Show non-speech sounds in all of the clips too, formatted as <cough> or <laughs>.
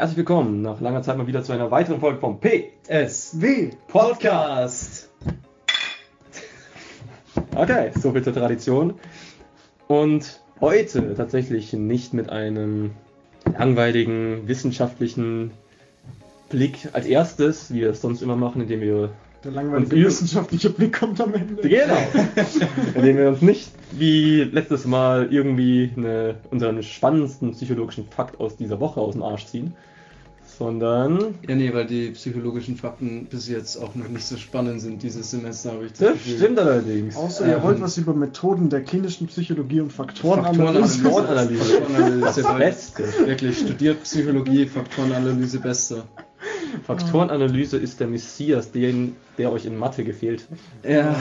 Herzlich willkommen nach langer Zeit mal wieder zu einer weiteren Folge vom PSW Podcast. Okay, so viel zur Tradition. Und heute tatsächlich nicht mit einem langweiligen wissenschaftlichen Blick als erstes, wie wir es sonst immer machen, indem wir Der langweilige wissenschaftliche Blick kommt am Ende. Genau. <laughs> Indem wir uns nicht wie letztes Mal irgendwie eine, unseren spannendsten psychologischen Fakt aus dieser Woche aus dem Arsch ziehen, sondern Ja, nee, weil die psychologischen Fakten bis jetzt auch noch nicht so spannend sind dieses Semester, habe ich das das Gefühl. stimmt allerdings. Außer ihr Ähm, wollt was über Methoden der klinischen Psychologie und Faktorenanalyse. Faktorenanalyse. Faktorenanalyse. Das Leute. Beste. Wirklich, studiert Psychologie, Faktorenanalyse bester. Faktorenanalyse ist der Messias, den, der euch in Mathe gefehlt hat. Ja.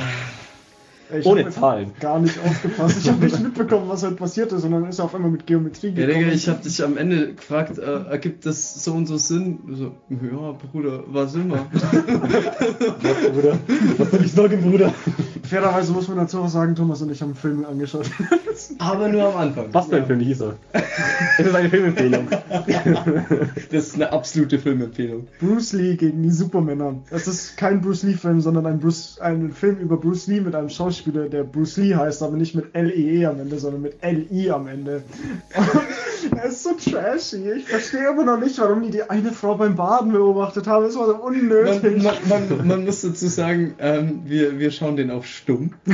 Ich Ohne hab Zahlen. Gar nicht aufgepasst. Ich habe nicht <laughs> mitbekommen, was heute passiert ist, und dann ist er auf einmal mit Geometrie Ja, gekommen. Digga, ich habe dich am Ende gefragt, äh, ergibt das so und so Sinn? So, ja, Bruder, was immer. <laughs> Was, Bruder? Was soll ich sagen, Bruder? Fairerweise muss man dazu auch sagen, Thomas und ich haben einen Film angeschaut. <laughs> Aber nur am Anfang. Was für ein Film hieß er? Es ist eine Filmempfehlung. Das ist eine absolute Filmempfehlung. Bruce Lee gegen die Supermänner. Das ist kein Bruce Lee-Film, sondern ein, Bruce, ein Film über Bruce Lee mit einem Schauspieler, der Bruce Lee heißt, aber nicht mit L-E-E am Ende, sondern mit L-I am Ende. <laughs> Er ist so trashy. Ich verstehe immer noch nicht, warum die die eine Frau beim Baden beobachtet haben. Es war so Man, unnötig. man, man, man muss dazu sagen, ähm, wir, wir schauen den auf stumm. <laughs>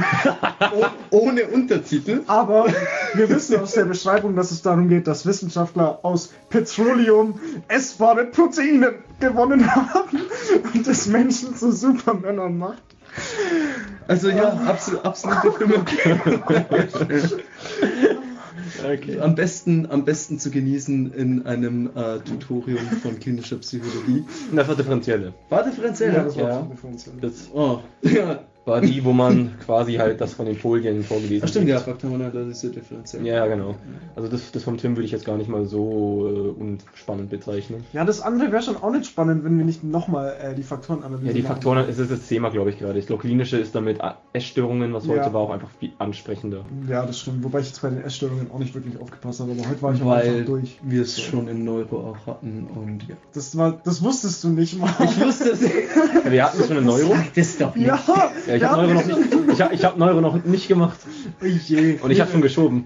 oh, ohne Untertitel. Aber wir wissen aus der Beschreibung, dass es darum geht, dass Wissenschaftler aus Petroleum essbare Proteine gewonnen haben und das Menschen zu Supermännern macht. Also ja, absolut, absolute <laughs> Filmempfehlung. Okay. Am besten, am besten zu genießen in einem äh, Tutorium von klinischer Psychologie. Das war differenzielle. War differenziell? Ja, das war Ja. die Differenzial. Das Oh, ja. War die, wo man quasi halt das von den Folien vorgelesen Ach stimmt, ja, hat. Faktorenanalyse differenziell. Ja, ja, genau. Also das, das vom Tim würde ich jetzt gar nicht mal so äh, unspannend bezeichnen. Ja, das andere wäre schon auch nicht spannend, wenn wir nicht nochmal äh, die Faktorenanalyse Ja, die. Faktoren, es ist das Thema, glaube ich, gerade. Ich glaube, klinische ist damit A- Essstörungen, was heute Ja. war, auch einfach viel ansprechender. Ja, das stimmt. Wobei ich jetzt bei den Essstörungen auch nicht wirklich aufgepasst habe, aber heute war ich auch Weil einfach durch. wir es schon im Neuro auch hatten und ja. Das, war, das wusstest du nicht mal. Ich wusste es. Wir hatten schon eine Neuro. das doch nicht. ja, Ja, ich habe Neuro noch nicht. Ich habe ich hab Neuro noch nicht gemacht. Oh je. Und ich habe schon geschoben.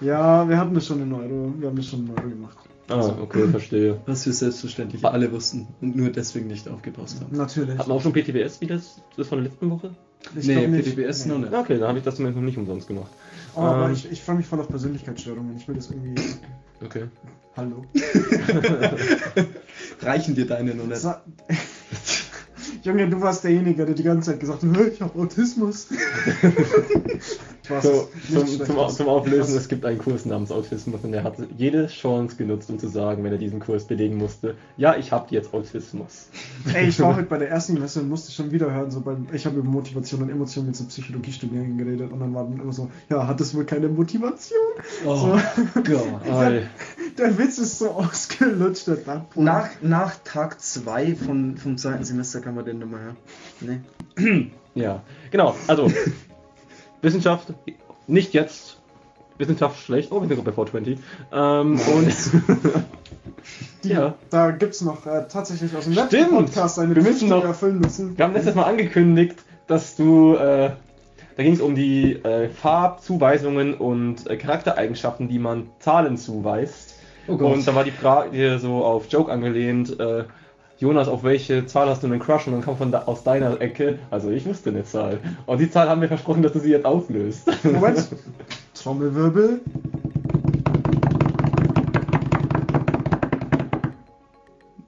Ja, wir hatten das schon in Euro. Wir haben das schon in Euro gemacht. Ah, okay, verstehe. Was wir selbstverständlich alle wussten und nur deswegen nicht aufgepasst haben. Natürlich. Hat man auch schon PTBS, wie das, das von der letzten Woche? Ich nee. PTBS noch nicht. Ja, Okay, dann habe ich das zumindest noch nicht umsonst gemacht. Oh, aber Ähm, ich, ich freue mich voll auf Persönlichkeitsstörungen. Ich will das irgendwie. Okay. Hallo. <laughs> Reichen dir deine noch nicht? <laughs> Junge, du warst derjenige, der die ganze Zeit gesagt hat, "Hä, ich habe Autismus. <laughs> <laughs> So, zum, zum, zum Auflösen, es gibt einen Kurs namens Autismus und er hat jede Chance genutzt, um zu sagen, wenn er diesen Kurs belegen musste, ja, ich habe jetzt Autismus. Ey, ich war <laughs> heute bei der ersten Messe und musste schon wieder hören, so beim, ich habe über Motivation und Emotionen mit so Psychologiestudierenden geredet und dann war dann immer so, ja, hat es wohl keine Motivation? Oh So. <laughs> Gott. Ei. Der Witz ist so <laughs> ausgelutscht, der. Nach, nach Tag 2 vom zweiten Semester kann man den nochmal hören. Nee. Ja, genau, also Wissenschaft, nicht jetzt. Wissenschaft schlecht, oh, wir sind gerade bei 420. Ähm, und Die, <laughs> ja. Da gibt's noch äh, tatsächlich aus dem Stimmt. letzten Podcast eine Wir müssen die noch- wir erfüllen müssen. wir haben letztes Mal angekündigt, dass du, äh, da ging es um die äh, Farbzuweisungen und äh, Charaktereigenschaften, die man Zahlen zuweist. Oh Und da war die Frage so auf Joke angelehnt, äh, Jonas, auf welche Zahl hast du einen Crush? Und dann kam von da, aus deiner Ecke, also ich wusste eine Zahl. Und die Zahl haben wir versprochen, dass du sie jetzt auflöst. Moment. <laughs> Trommelwirbel.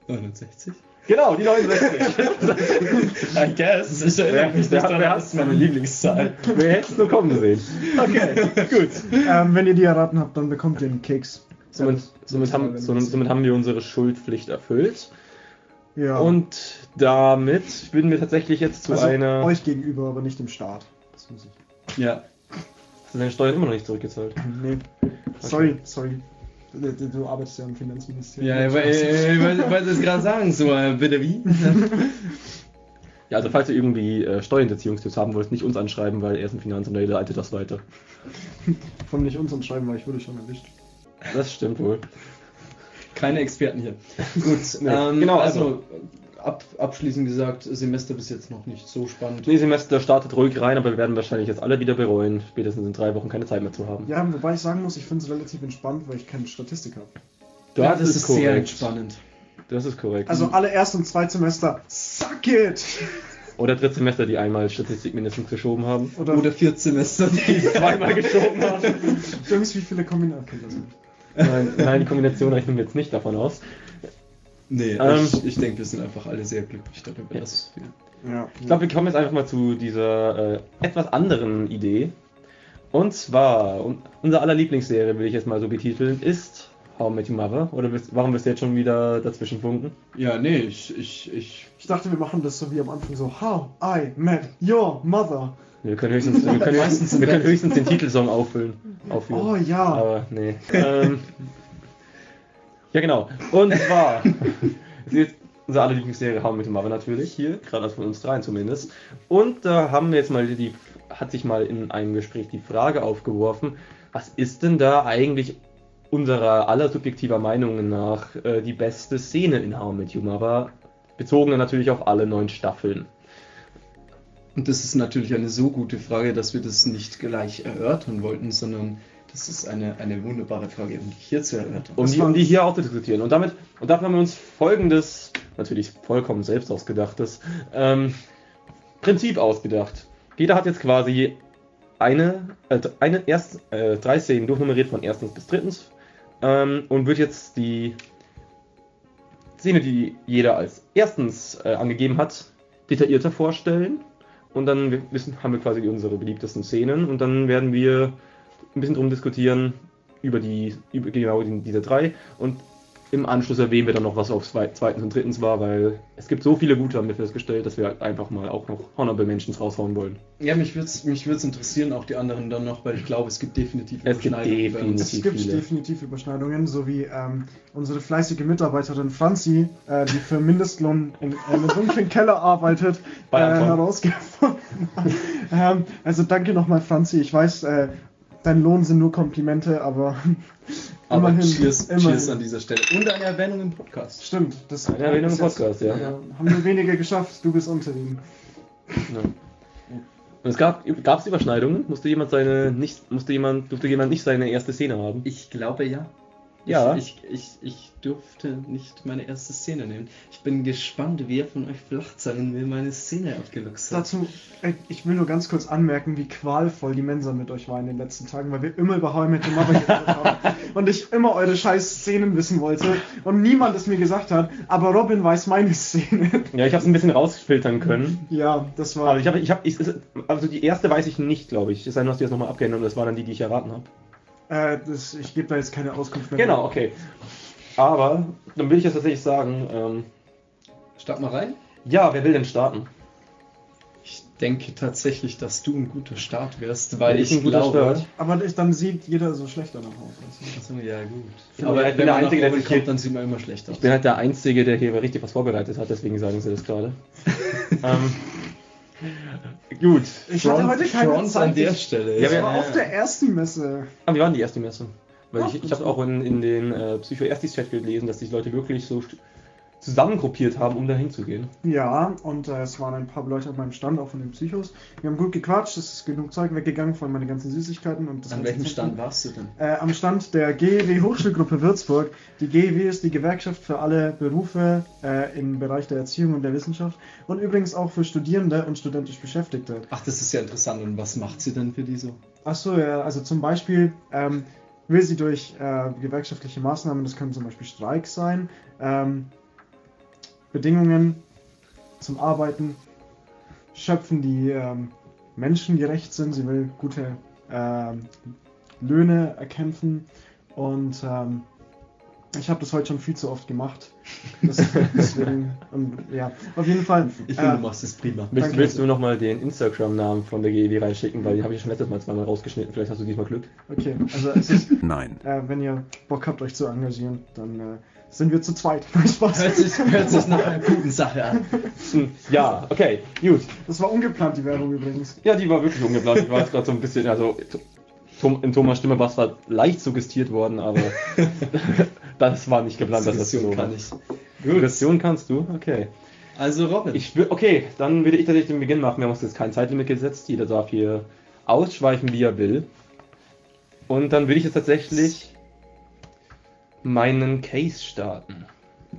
69? genau, die 69. <laughs> I guess. Ich erinnere mich Wer- nicht daran, das ist meine Lieblingszahl. Wer hätte es nur kommen sehen? Okay, <laughs> gut. Ähm, wenn ihr die erraten habt, dann bekommt ihr einen Keks. Somit, somit, haben, somit, somit haben wir unsere Schuldpflicht erfüllt. Ja. Und damit würden wir tatsächlich jetzt zu also einer. euch gegenüber, aber nicht dem Staat. Das muss ich. Ja. Hast du deine Steuern immer noch nicht zurückgezahlt? Nee. Sorry, sorry. Du, du, arbeitest ja im Finanzministerium. Ja, ich wollte es gerade sagen, so, äh, bitte wie? <laughs> Ja, also falls ihr irgendwie äh, Steuerhinterziehungstipps haben wollt, nicht uns anschreiben, weil er ist ein Finanzamt, der leitet das weiter. Von nicht uns schreiben, weil ich wurde schon erwischt. Das stimmt wohl. Keine Experten hier. <laughs> Gut, Nee, ähm, genau, also ab, abschließend gesagt, Semester bis jetzt noch nicht so spannend. Nee, Semester startet ruhig rein, aber wir werden wahrscheinlich jetzt alle wieder bereuen, spätestens in drei Wochen keine Zeit mehr zu haben. Ja, wobei ich sagen muss, ich finde es relativ entspannt, weil ich keine Statistik habe. Ja, das ist sehr korrekt. entspannend. Das ist korrekt. Also alle Erst- und Zweitsemester, suck it! Oder Drittsemester, die einmal Statistik mindestens geschoben haben. Oder, Oder vier Semester. Die <laughs> Zweimal geschoben haben. Jungs, wie viele Kombinationen? Okay, das nicht. Nein, nein, die Kombination rechnen wir jetzt nicht davon aus. nee, Ähm, ich, ich denke, wir sind einfach alle sehr glücklich darüber. Ja. dass wir- Ja. Ich glaube, wir kommen jetzt einfach mal zu dieser äh, etwas anderen Idee. Und zwar, un unser aller Lieblingsserie, will ich jetzt mal so betiteln, ist How I Met Your Mother. Oder bist, warum bist du jetzt schon wieder dazwischen funken? Ja, nee, ich, ich, ich. Ich dachte, wir machen das so wie am Anfang so How I Met Your Mother. Wir können höchstens, wir können <laughs> höchstens, wir können höchstens den Titelsong auffüllen. Aufführen. Oh ja. Aber nee. ähm, ja, genau. Und zwar <laughs> ist jetzt unser aller Lieblingsserie I Met Your Mother natürlich hier, gerade von uns dreien zumindest. Und da haben wir jetzt mal die, hat sich mal in einem Gespräch die Frage aufgeworfen, was ist denn da eigentlich unserer aller subjektiver Meinungen nach äh, die beste Szene in How I Met Your Mother, bezogen natürlich auf alle neun Staffeln. Und das ist natürlich eine so gute Frage, dass wir das nicht gleich erörtern wollten, sondern das ist eine, eine wunderbare Frage, um die hier zu erörtern. um die, um die hier auch zu diskutieren. Und damit, und dafür haben wir uns folgendes, natürlich vollkommen selbst ausgedachtes, ähm, Prinzip ausgedacht. Jeder hat jetzt quasi eine, äh, eine erst, äh, drei Szenen durchnummeriert von erstens bis drittens ähm, und wird jetzt die Szene, die jeder als erstens äh, angegeben hat, detaillierter vorstellen. Und dann wissen, haben wir quasi unsere beliebtesten Szenen. Und dann werden wir ein bisschen drum diskutieren über die über genau die, diese drei. Und im Anschluss erwähnen wir dann noch, was auf zwei, zweitens und drittens war, weil es gibt so viele gute, haben wir festgestellt, dass wir halt einfach mal auch noch Honorable Mentions raushauen wollen. Ja, mich würde es mich würd's interessieren, auch die anderen dann noch, weil ich glaube, es gibt definitiv Es gibt Überschneidungen bei uns. Es definitiv gibt viele. definitiv Überschneidungen, so wie ähm, unsere fleißige Mitarbeiterin Franzi, äh, die für Mindestlohn in einem dunklen Keller arbeitet, Bei äh, herausgefunden hat. <laughs> ähm, Also danke nochmal, Franzi. Ich weiß, äh, dein Lohn sind nur Komplimente, aber Aber immerhin. cheers, immerhin. cheers an dieser Stelle. Und eine Erwähnung im Podcast. Stimmt, das Eine Erwähnung im Podcast, ja. Haben nur wenige geschafft, du bist unter ihnen. Ja. Und es gab gab's Überschneidungen? Musste jemand seine nicht musste jemand durfte jemand nicht seine erste Szene haben? Ich glaube ja. Ja. Ich, ich, ich, ich durfte nicht meine erste Szene nehmen. Ich bin gespannt, wer von euch Flachzangen mir meine Szene abgeluchst hat. Dazu, äh, ich will nur ganz kurz anmerken, wie qualvoll die Mensa mit euch war in den letzten Tagen, weil wir immer über How I Met Your Mother <laughs> geredet haben und ich immer eure scheiß Szenen wissen wollte und niemand es mir gesagt hat, aber Robin weiß meine Szene. Ja, ich habe es ein bisschen rausfiltern können. Ja, das war. Aber ich habe ich habe ich, also die erste weiß ich nicht, glaube ich. Es sei denn, du hast die jetzt nochmal abgeändert und das war dann die, die ich erraten habe. Äh, das, ich gebe da jetzt keine Auskunft mehr. Genau, okay. Aber dann will ich jetzt tatsächlich sagen, ähm, Start mal rein. ja, wer will denn starten? Ich denke tatsächlich, dass du ein guter Start wirst, weil Ich ich, ein guter glaube. Start. Aber ich, dann sieht jeder so schlechter nach Hause. Achso, ja gut. bin Aber bin wenn der man Einzige, nach der oben sich hier- kommt, dann sieht man immer schlecht aus. Ich bin halt der Einzige, der hier richtig was vorbereitet hat, deswegen sagen sie das gerade. <laughs> ähm, gut. Ich hatte heute keine Front Zeit. an der Stelle. Ja, wir- war auf der ersten Messe. Aber wir waren die erste Messe. Weil Ach, ich, ich habe auch in, in den äh, Psycho-Erstis-Chat gelesen, dass sich Leute wirklich so zusammengruppiert haben, um da hinzugehen. Ja, und äh, es waren ein paar Leute auf meinem Stand, auch von den Psychos. Wir haben gut gequatscht, es ist genug Zeug weggegangen von meinen ganzen Süßigkeiten. Und das An welchem. Stand warst du denn? Äh, am Stand der GEW Hochschulgruppe Würzburg. Die GEW ist die Gewerkschaft für alle Berufe äh, im Bereich der Erziehung und der Wissenschaft und übrigens auch für Studierende und studentisch Beschäftigte. Ach, das ist ja interessant. Und was macht sie denn für die so? Achso, ja, also zum Beispiel ähm, will sie durch äh, gewerkschaftliche Maßnahmen, das können zum Beispiel Streiks sein, ähm, Bedingungen zum Arbeiten schöpfen, die ähm, menschengerecht sind. Sie will gute ähm, Löhne erkämpfen und ähm, ich habe das heute schon viel zu oft gemacht. Das, <laughs> deswegen, und, ja, auf jeden Fall. Ich äh, finde, du machst es prima. Willst, willst du nochmal den Instagram-Namen von der GEW reinschicken? Weil den habe ich schon letztes Mal zweimal rausgeschnitten. Vielleicht hast du diesmal Glück. Okay, also es ist Nein. Äh, wenn ihr Bock habt, euch zu engagieren, dann äh, sind wir zu zweit. <laughs> Nein, Spaß. Hört sich, hört sich nach einer guten Sache an. <laughs> Ja, okay, gut. Das war ungeplant, die Werbung übrigens. Ja, die war wirklich ungeplant. Ich war jetzt gerade so ein bisschen, also in Thomas Stimme war es zwar leicht suggestiert worden, aber <laughs> Das war nicht geplant, dass das so kann war. ich. Suggestion kannst du? Okay. Also Robin. Ich okay, dann würde ich tatsächlich den Beginn machen. Wir haben uns jetzt kein Zeitlimit gesetzt. Jeder darf hier ausschweifen, wie er will. Und dann würde ich jetzt tatsächlich meinen Case starten.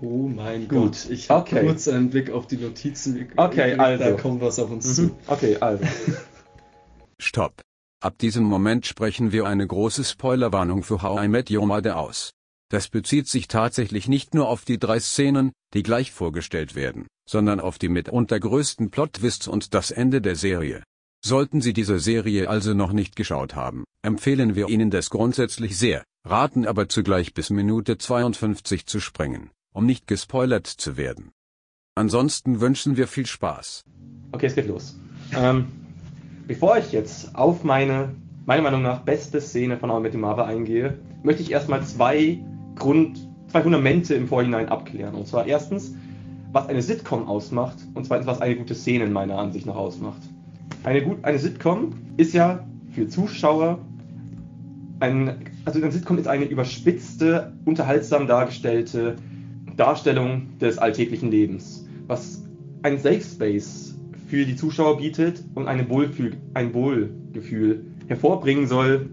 oh mein Gut. Gott. Ich habe Okay. kurz einen Blick auf die Notizen. Okay, Da also. kommt was auf uns Mhm. zu. Okay, also. <laughs> Stopp. Ab diesem Moment sprechen wir eine große Spoilerwarnung für How I Met Your Mother aus. Das bezieht sich tatsächlich nicht nur auf die drei Szenen, die gleich vorgestellt werden, sondern auf die mitunter größten Plot-Twists und das Ende der Serie. Sollten Sie diese Serie also noch nicht geschaut haben, empfehlen wir Ihnen das grundsätzlich sehr, raten aber zugleich bis Minute 52 zu sprengen, um nicht gespoilert zu werden. Ansonsten wünschen wir viel Spaß. Okay, es geht los. Ähm, bevor ich jetzt auf meine, meiner Meinung nach, beste Szene von How I Met eingehe, möchte ich erstmal zwei Grund, zwei Fundamente im Vorhinein abklären. Und zwar erstens, was eine Sitcom ausmacht und zweitens, was eine gute Szene in meiner Ansicht nach ausmacht. Eine, gut, eine Sitcom ist ja für Zuschauer ein, also eine Sitcom ist eine überspitzte, unterhaltsam dargestellte Darstellung des alltäglichen Lebens, was ein Safe Space für die Zuschauer bietet und ein Wohlgefühl hervorbringen soll,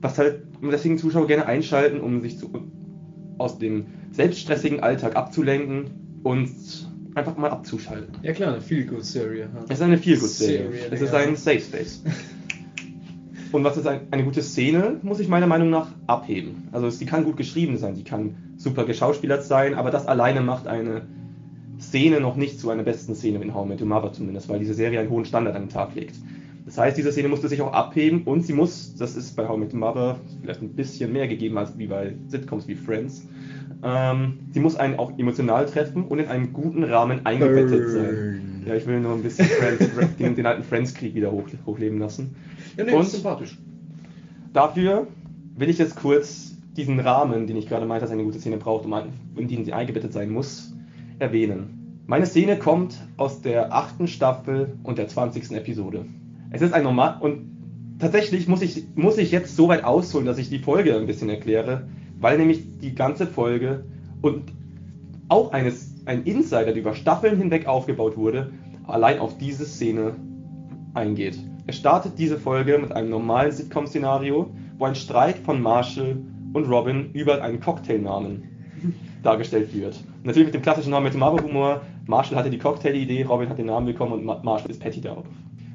was halt deswegen Zuschauer gerne einschalten, um sich zu, aus dem selbststressigen Alltag abzulenken und einfach mal abzuschalten. Ja klar, eine Feel-Good-Serie. Es ist eine Feel-Good-Serie. Serie, Es ist ein Safe Space. <laughs> Und was ist ein, eine gute Szene, muss ich meiner Meinung nach abheben. Also sie kann gut geschrieben sein, sie kann super geschauspielert sein, aber das alleine macht eine Szene noch nicht zu einer besten Szene in How I Met Your Mother zumindest, weil diese Serie einen hohen Standard an den Tag legt. Das heißt, diese Szene musste sich auch abheben und sie muss, das ist bei How I Met Your Mother vielleicht ein bisschen mehr gegeben als wie bei Sitcoms wie Friends, ähm, sie muss einen auch emotional treffen und in einem guten Rahmen eingebettet sein. Burn. Ja, ich will nur ein bisschen Friends, <laughs> den, den alten Friends-Krieg wieder hoch, hochleben lassen. Ja, nee, Und? ist sympathisch. Dafür will ich jetzt kurz diesen Rahmen, den ich gerade meinte, dass eine gute Szene braucht, um in den sie eingebettet sein muss, erwähnen. Meine Szene kommt aus der achten Staffel und der 20. Episode. Es ist ein normal und tatsächlich muss ich, muss ich jetzt so weit ausholen, dass ich die Folge ein bisschen erkläre, weil nämlich die ganze Folge und auch eines, ein Insider, der über Staffeln hinweg aufgebaut wurde, allein auf diese Szene eingeht. Es startet diese Folge mit einem normalen Sitcom-Szenario, wo ein Streit von Marshall und Robin über einen Cocktailnamen <laughs> dargestellt wird. Natürlich mit dem klassischen Namen mit dem Humor. Marshall hatte die Cocktail-Idee, Robin hat den Namen bekommen und Ma- Marshall ist Patty darauf.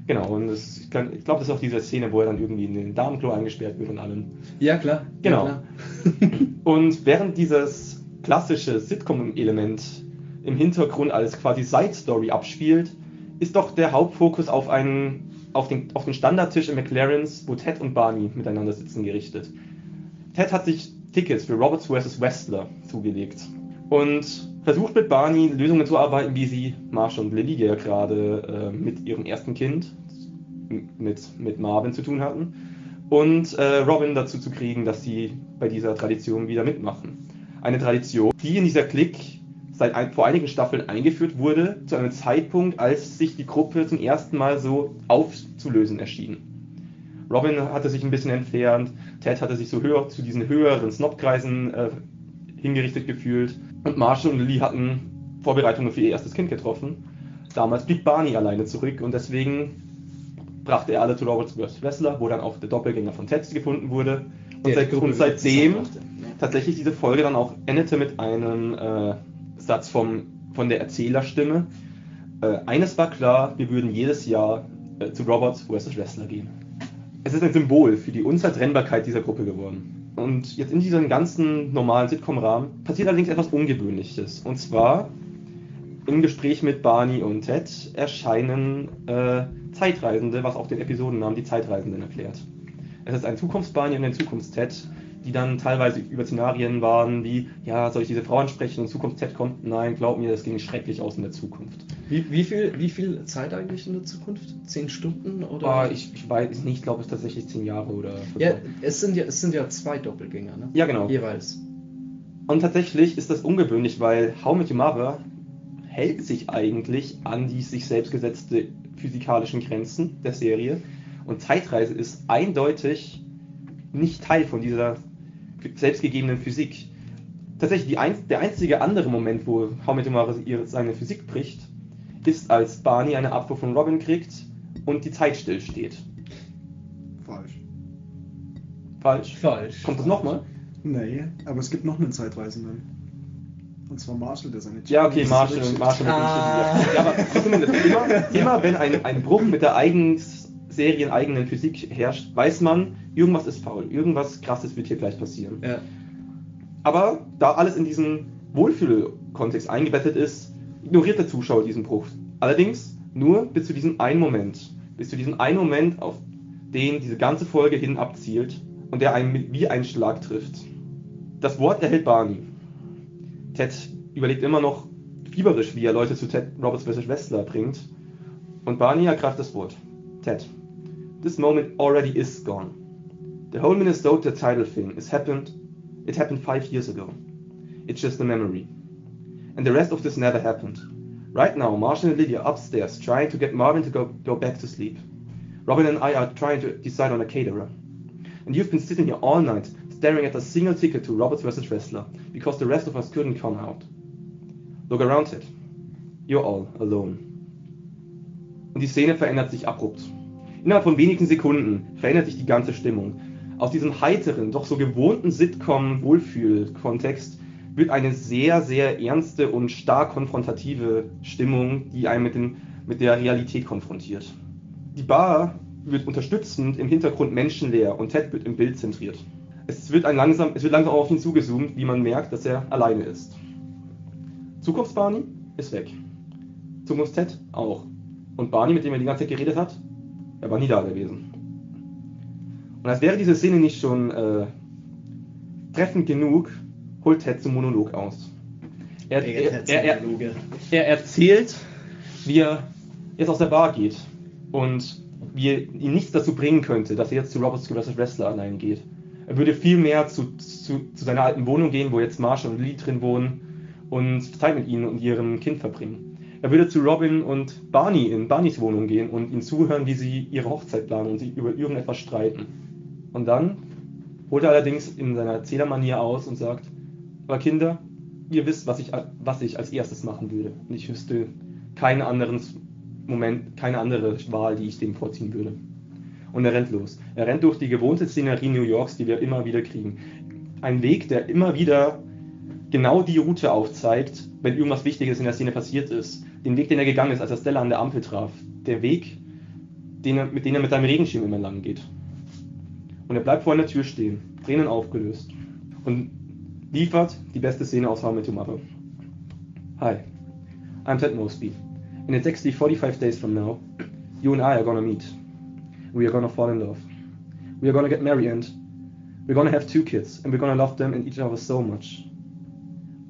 Genau, und das, ich glaube, das ist auch diese Szene, wo er dann irgendwie in den Damenklo eingesperrt wird und allem. Ja, klar. Genau. Ja, <laughs> Und während dieses klassische Sitcom-Element im Hintergrund als quasi Side-Story abspielt, ist doch der Hauptfokus auf, einen, auf, den, auf den Standardtisch in McLaren's, wo Ted und Barney miteinander sitzen, gerichtet. Ted hat sich Tickets für Roberts vs. Wrestler zugelegt und versucht mit Barney Lösungen zu arbeiten, wie sie Marsha und Lily ja gerade äh, mit ihrem ersten Kind, mit, mit Marvin zu tun hatten, und äh, Robin dazu zu kriegen, dass sie bei dieser Tradition wieder mitmachen. Eine Tradition, die in dieser Clique seit ein, vor einigen Staffeln eingeführt wurde, zu einem Zeitpunkt, als sich die Gruppe zum ersten Mal so aufzulösen erschien. Robin hatte sich ein bisschen entfernt, Ted hatte sich so höher zu diesen höheren Snobkreisen äh, hingerichtet gefühlt und Marshall und Lily hatten Vorbereitungen für ihr erstes Kind getroffen. Damals blieb Barney alleine zurück und deswegen brachte er alle zu Roberts vs. Wrestler, wo dann auch der Doppelgänger von Ted gefunden wurde. Und, seit, und seitdem tatsächlich diese Folge dann auch endete mit einem äh, Satz vom, von der Erzählerstimme. Äh, eines war klar, wir würden jedes Jahr äh, zu Roberts vs. Wrestler gehen. Es ist ein Symbol für die Unzertrennbarkeit dieser Gruppe geworden. Und jetzt in diesem ganzen normalen Sitcom-Rahmen passiert allerdings etwas Ungewöhnliches. Und zwar im Gespräch mit Barney und Ted erscheinen äh, Zeitreisende, was auch den Episodennamen die Zeitreisenden erklärt. Es ist ein Zukunfts-Barney und ein Zukunfts-Ted, die dann teilweise über Szenarien waren wie, ja, soll ich diese Frau ansprechen und Zukunfts-Ted kommt? Nein, glaub mir, das ging schrecklich aus in der Zukunft. Wie, wie, viel, wie viel Zeit eigentlich in der Zukunft? Zehn Stunden oder? Ah, ich, ich weiß nicht, ich glaube, es ist tatsächlich zehn Jahre oder ja, es sind ja, es sind ja zwei Doppelgänger, ne? Ja, genau. Jeweils. Und tatsächlich ist das ungewöhnlich, weil How Met Your Mother hält sich eigentlich an die sich selbst gesetzte physikalischen Grenzen der Serie. Und Zeitreise ist eindeutig nicht Teil von dieser selbstgegebenen Physik. tatsächlich die ein, der einzige andere Moment, wo ihre, seine Physik bricht, ist, als Barney eine Abfuhr von Robin kriegt und die Zeit stillsteht. Falsch. Falsch? Falsch. Kommt das nochmal? Nee, aber es gibt noch einen Zeitreisenden. Und zwar Marshall, der seine Ja, okay, Marshall. Marshall mit Ah. dem Schiff. Ja, aber zumindest immer, immer wenn ein, ein Bruch mit der eigens, serieneigenen Physik herrscht, weiß man, irgendwas ist faul, irgendwas krasses wird hier gleich passieren. Ja. Aber da alles in diesen Wohlfühlkontext eingebettet ist, ignoriert der Zuschauer diesen Bruch. Allerdings nur bis zu diesem einen Moment. Bis zu diesem einen Moment, auf den diese ganze Folge hin abzielt und der einen wie ein Schlag trifft. Das Wort erhält Barney. Ted überlegt immer noch fieberisch, wie er Leute zu Ted Roberts vs. Wrestler bringt. Und Barney ergreift das Wort. Ted, this moment already is gone. The whole Minnesota title thing is happened. It happened five years ago. It's just a memory. And the rest of this never happened. Right now, Marshall and Lydia are upstairs trying to get Marvin to go, go back to sleep. Robin and I are trying to decide on a caterer. And you've been sitting here all night staring at a single ticket to Roberts vs. Wrestler because the rest of us couldn't come out. Look around it. You're all alone. Und die Szene verändert sich abrupt. Innerhalb von wenigen Sekunden verändert sich die ganze Stimmung. Aus diesem heiteren, doch so gewohnten Sitcom-Wohlfühl-Kontext wird eine sehr, sehr ernste und stark konfrontative Stimmung, die einen mit, den, mit der Realität konfrontiert. Die Bar wird unterstützend im Hintergrund menschenleer und Ted wird im Bild zentriert. Es wird, ein langsam, es wird langsam auf ihn zugezoomt, wie man merkt, dass er alleine ist. Zukunfts-Barney ist weg. Zukunfts-Ted auch. Und Barney, mit dem er die ganze Zeit geredet hat, er war nie da gewesen. Und als wäre diese Szene nicht schon äh, treffend genug, holt Ted zum Monolog aus. Er, er, er, er, er erzählt, wie er jetzt aus der Bar geht und wie ihn nichts dazu bringen könnte, dass er jetzt zu Robert's vs. Wrestler allein geht. Er würde viel mehr zu, zu, zu seiner alten Wohnung gehen, wo jetzt Marshall und Lee drin wohnen und Zeit mit ihnen und ihrem Kind verbringen. Er würde zu Robin und Barney in Barneys Wohnung gehen und ihnen zuhören, wie sie ihre Hochzeit planen und sich über irgendetwas streiten. Und dann holt er allerdings in seiner Erzählermanier aus und sagt, aber Kinder, ihr wisst, was ich, was ich als erstes machen würde. Und ich wüsste keinen anderen Moment, keine andere Wahl, die ich dem vorziehen würde. Und er rennt los. Er rennt durch die gewohnte Szenerie New Yorks, die wir immer wieder kriegen. Ein Weg, der immer wieder genau die Route aufzeigt, wenn irgendwas Wichtiges in der Szene passiert ist. Den Weg, den er gegangen ist, als er Stella an der Ampel traf. Der Weg, den er, mit dem er mit seinem Regenschirm immer lang geht. Und er bleibt vor einer Tür stehen, Tränen aufgelöst. Und liefert die beste Szene aus How I Met Mother. Hi, I'm Ted Mosby. In exactly 45 days from now, you and I are gonna meet. We are gonna fall in love. We are gonna get married and we're gonna have two kids and we're gonna love them and each other so much.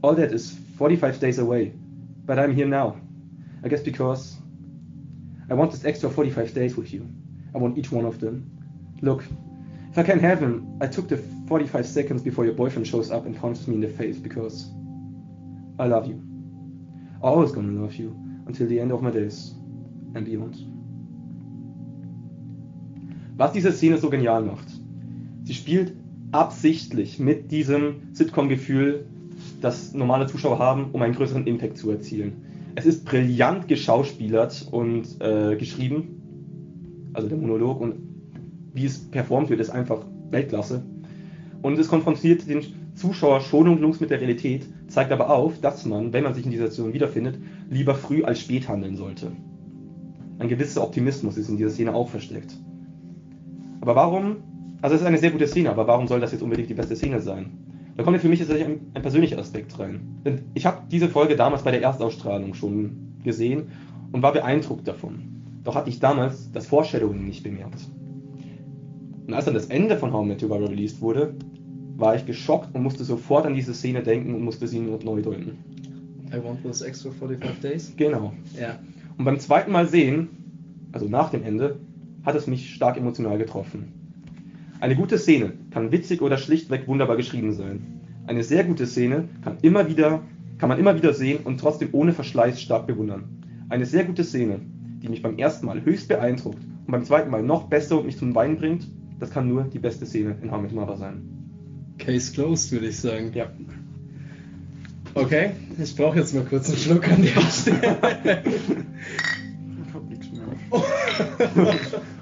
All that is 45 days away, but I'm here now. I guess because I want this extra 45 days with you. I want each one of them. Look, if I can have him, I took the 45 seconds before your boyfriend shows up and punches me in the face because I love you. Always gonna love you until the end of my days and beyond. Was diese Szene so genial macht, sie spielt absichtlich mit diesem Sitcom-Gefühl, das normale Zuschauer haben, um einen größeren Impact zu erzielen. Es ist brillant geschauspielert und äh, geschrieben, also der Monolog und wie es performt wird, ist einfach Weltklasse. Und es konfrontiert den Zuschauer schonungslos mit der Realität, zeigt aber auf, dass man, wenn man sich in dieser Situation wiederfindet, lieber früh als spät handeln sollte. Ein gewisser Optimismus ist in dieser Szene auch versteckt. Aber warum, also es ist eine sehr gute Szene, aber warum soll das jetzt unbedingt die beste Szene sein? Da kommt für mich jetzt ein, ein persönlicher Aspekt rein. Denn ich habe diese Folge damals bei der Erstausstrahlung schon gesehen und war beeindruckt davon. Doch hatte ich damals das Foreshadowing nicht bemerkt. Und als dann das Ende von How I Met Your Mother released wurde, war ich geschockt und musste sofort an diese Szene denken und musste sie neu deuten. I want those extra 45 days. Genau. Ja. Und beim zweiten Mal sehen, also nach dem Ende, hat es mich stark emotional getroffen. Eine gute Szene kann witzig oder schlichtweg wunderbar geschrieben sein. Eine sehr gute Szene kann immer wieder, kann man immer wieder sehen und trotzdem ohne Verschleiß stark bewundern. Eine sehr gute Szene, die mich beim ersten Mal höchst beeindruckt und beim zweiten Mal noch besser und mich zum Weinen bringt, das kann nur die beste Szene in Your Mother sein. Case closed, würde ich sagen. Ja. Okay, ich brauche jetzt mal kurz einen Schluck an der <laughs> Stelle. Ich hab nichts mehr. <laughs>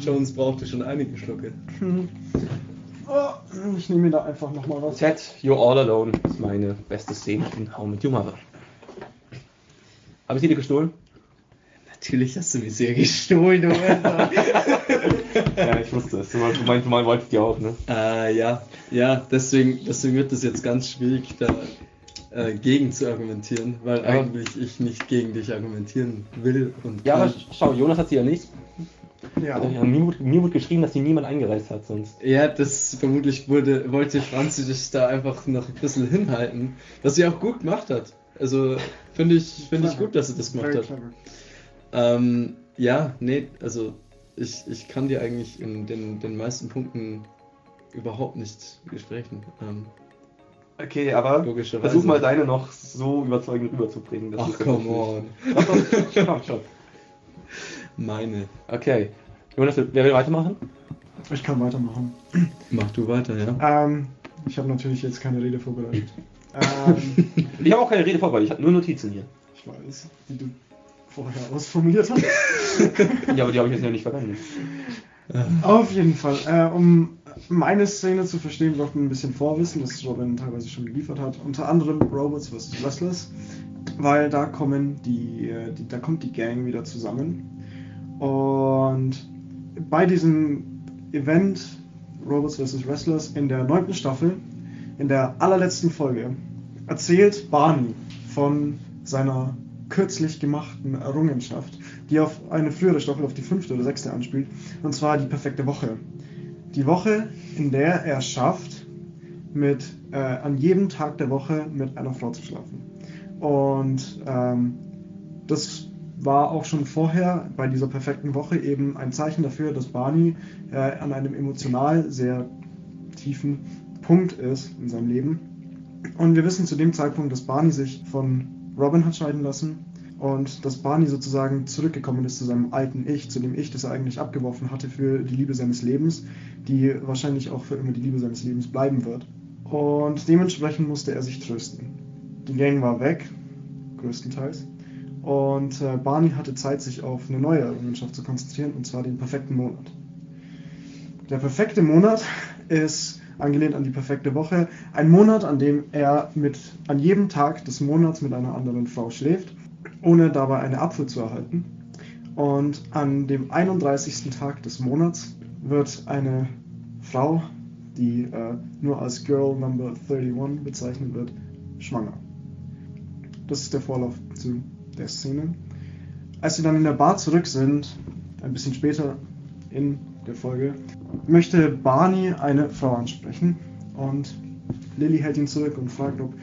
Jones brauchte schon einige Schlucke. Oh, ich nehme mir da einfach nochmal was. Ted, You're All Alone ist meine beste Szene in How Met Your Mother. Habe ich sie dir gestohlen? Natürlich hast du mir sehr gestohlen, du <laughs> ja, ich wusste es. Du meinst, du meinst, wolltest die auch, ne? äh, ja, ja, deswegen, deswegen wird es jetzt ganz schwierig, da äh, gegen zu argumentieren, weil Ja. eigentlich ich nicht gegen dich argumentieren will und Ja, kann. aber schau, Jonas hat sie ja nicht. Ja. Also, ja, mir, wurde, mir wurde geschrieben, dass sie niemand eingereist hat sonst. Ja, das vermutlich wurde, wollte Franzi dich da einfach noch ein bisschen hinhalten, was sie auch gut gemacht hat. Also finde ich, finde ich gut, dass sie das gemacht Very hat. Ähm, ja, nee, also ich, ich kann dir eigentlich in den, den meisten Punkten überhaupt nicht widersprechen. Ähm, Okay, aber versuch mal deine noch so überzeugend rüberzubringen. Ach, come on. Komm <laughs> schon. Meine. Okay. Jonas, wer will weitermachen? Ich kann weitermachen. Mach du weiter, ja. Ähm, ich habe natürlich jetzt keine Rede vorbereitet. <laughs> ähm, Ich habe auch keine Rede vorbereitet, ich habe nur Notizen hier. ich weiß, die du vorher ausformuliert hast. <laughs> Ja, aber die habe ich jetzt ja nicht verwendet. Auf jeden Fall. Äh, um meine Szene zu verstehen, braucht man ein bisschen Vorwissen, das Robin teilweise schon geliefert hat. Unter anderem Robots vs. Wrestlers, weil da kommen die, äh, die, da kommt die Gang wieder zusammen. Und bei diesem Event Robots vs. Wrestlers in der neunten Staffel, in der allerletzten Folge, erzählt Barney von seiner kürzlich gemachten Errungenschaft, die auf eine frühere Staffel, auf die fünfte oder sechste anspielt, und zwar die perfekte Woche. Die Woche, in der er schafft, mit, äh, an jedem Tag der Woche mit einer Frau zu schlafen. Und ähm, das war auch schon vorher bei dieser perfekten Woche eben ein Zeichen dafür, dass Barney äh, an einem emotional sehr tiefen Punkt ist in seinem Leben. Und wir wissen zu dem Zeitpunkt, dass Barney sich von Robin hat scheiden lassen und dass Barney sozusagen zurückgekommen ist zu seinem alten Ich, zu dem Ich, das er eigentlich abgeworfen hatte für die Liebe seines Lebens, die wahrscheinlich auch für immer die Liebe seines Lebens bleiben wird. Und dementsprechend musste er sich trösten. Die Gang war weg, größtenteils. Und äh, Barney hatte Zeit, sich auf eine neue Errungenschaft zu konzentrieren, und zwar den perfekten Monat. Der perfekte Monat ist angelehnt an die perfekte Woche. Ein Monat, an dem er mit, an jedem Tag des Monats mit einer anderen Frau schläft, ohne dabei eine Apfel zu erhalten. Und an dem 31. Tag des Monats wird eine Frau, die äh, nur als Girl Number 31 bezeichnet wird, schwanger. Das ist der Vorlauf zu der Szene. Als sie dann in der Bar zurück sind, ein bisschen später in der Folge, möchte Barney eine Frau ansprechen und Lilly hält ihn zurück und fragt, ob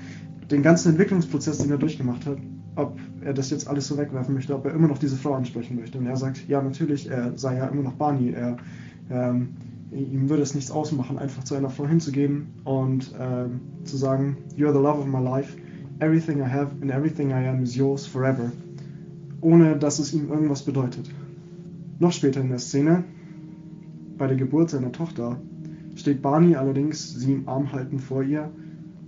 den ganzen Entwicklungsprozess, den er durchgemacht hat, ob er das jetzt alles so wegwerfen möchte, ob er immer noch diese Frau ansprechen möchte. Und er sagt, ja natürlich, er sei ja immer noch Barney, er, ähm, ihm würde es nichts ausmachen, einfach zu einer Frau hinzugehen und ähm, zu sagen, you're the love of my life, everything I have and everything I am is yours forever, ohne dass es ihm irgendwas bedeutet. Noch später in der Szene, bei der Geburt seiner Tochter, steht Barney allerdings, sie im Arm halten vor ihr,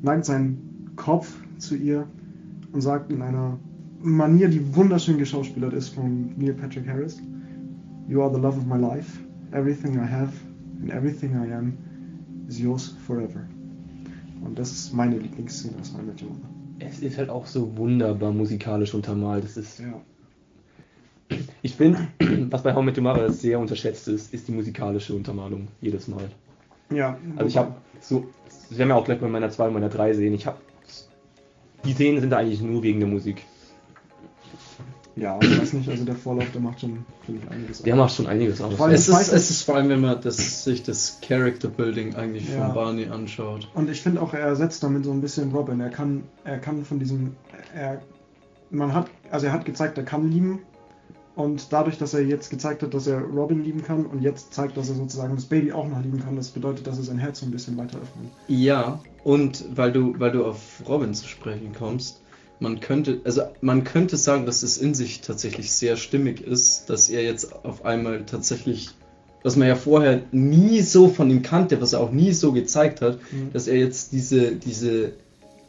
neigt seinen Kopf zu ihr und sagt in einer Manier, die wunderschön geschauspielert ist von Neil Patrick Harris, You are the love of my life, everything I have and everything I am is yours forever. Und das ist meine Lieblingsszene aus I Met Your Mother. Es ist halt auch so wunderbar musikalisch untermalt. Das ist, Ja. ich finde, <clears throat> was bei How I Met Your Mother sehr unterschätzt ist, ist die musikalische Untermalung jedes Mal. Ja, Also ich habe so, das werden wir auch gleich bei meiner 2 und meiner 3 sehen, ich habe, die Szenen sind da eigentlich nur wegen der Musik. Ja, ich weiß nicht, also der Vorlauf, der macht schon, finde ich, einiges Der macht schon einiges aus. Weil Es ist, es ist vor allem, wenn man das, sich das Character Building eigentlich Ja. von Barney anschaut. Und ich finde auch, er ersetzt damit so ein bisschen Robin. Er kann, er kann von diesem, er, man hat, also er hat gezeigt, er kann lieben. Und dadurch, dass er jetzt gezeigt hat, dass er Robin lieben kann und jetzt zeigt, dass er sozusagen das Baby auch noch lieben kann, das bedeutet, dass er sein Herz so ein bisschen weiter öffnet. Ja, und weil du, weil du auf Robin zu sprechen kommst, man könnte, also man könnte sagen, dass es in sich tatsächlich sehr stimmig ist, dass er jetzt auf einmal tatsächlich, was man ja vorher nie so von ihm kannte, was er auch nie so gezeigt hat, Mhm. dass er jetzt diese, diese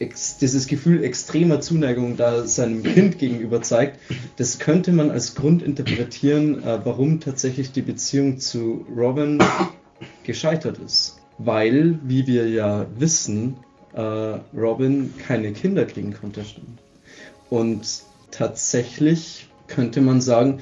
ex, dieses Gefühl extremer Zuneigung da seinem Kind gegenüber zeigt, das könnte man als Grund interpretieren, äh, warum tatsächlich die Beziehung zu Robin gescheitert ist. Weil, wie wir ja wissen, äh, Robin keine Kinder kriegen konnte. Und tatsächlich könnte man sagen,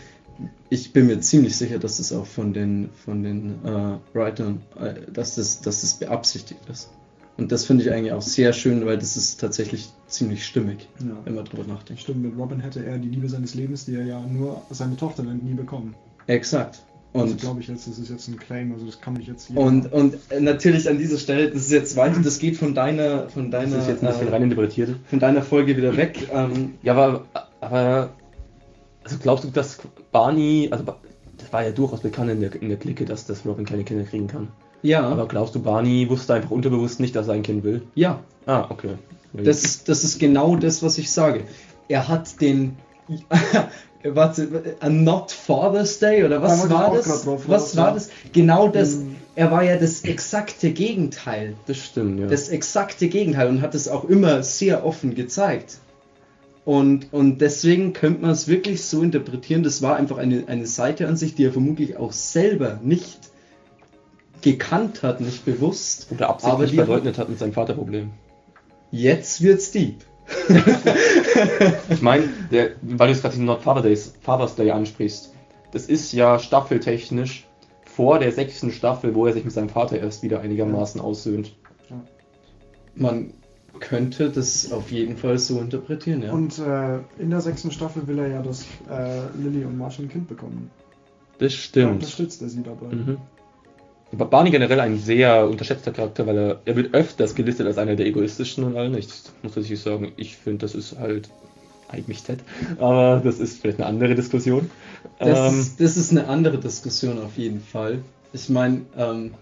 ich bin mir ziemlich sicher, dass es auch von den, von den äh, Writern, äh, dass, das, dass das beabsichtigt ist. Und das finde ich eigentlich auch sehr schön, weil das ist tatsächlich ziemlich stimmig, Ja. wenn man drüber nachdenkt. Stimmt, mit Robin hätte er die Liebe seines Lebens, die er ja nur seine Tochter dann nie bekommen. Exakt. Und Und, glaube ich jetzt, das ist jetzt ein Claim, also das kann ich jetzt jeder- und, und äh, natürlich an dieser Stelle, das ist jetzt weiter, das geht von deiner, von Das deiner, ist jetzt ein bisschen äh, rein interpretiert. von deiner Folge wieder weg. Ähm, Ja, aber, aber also glaubst du, dass Barney, also das war ja durchaus bekannt in der, in der Clique, dass, dass Robin keine Kinder kriegen kann. ja, Aber glaubst du, Barney wusste einfach unterbewusst nicht, dass er ein Kind will? ja, Ah, okay. Das, das ist genau das, was ich sage. Er hat den. <laughs> Warte, a Not Father's Day oder was war das? drauf Was war ja. das? Genau das. Mhm. Er war ja das exakte Gegenteil. das stimmt, ja. Das exakte Gegenteil und hat es auch immer sehr offen gezeigt. Und, und deswegen könnte man es wirklich so interpretieren, das war einfach eine, eine Seite an sich, die er vermutlich auch selber nicht gekannt hat, nicht bewusst. Oder aber absichtlich die- verleugnet hat mit seinem Vaterproblem. Jetzt wird's deep. Ich meine, der- weil du es gerade den Not Father Days, Father's Day ansprichst, das ist ja staffeltechnisch vor der sechsten Staffel, wo er sich mit seinem Vater erst wieder einigermaßen aussöhnt. Man könnte das auf jeden Fall so interpretieren, ja. Und äh, in der sechsten Staffel will er ja, dass äh, Lily und Marshall ein Kind bekommen. Das Da stimmt. unterstützt er sie dabei. Mhm. Aber Barney generell ein sehr unterschätzter Charakter, weil er, er wird öfters gelistet als einer der egoistischen und allen. Ich muss tatsächlich sagen, ich finde, das ist halt eigentlich Ted. Aber das ist vielleicht eine andere Diskussion. Das, Ähm, ist, das ist eine andere Diskussion auf jeden Fall. Ich meine, ähm,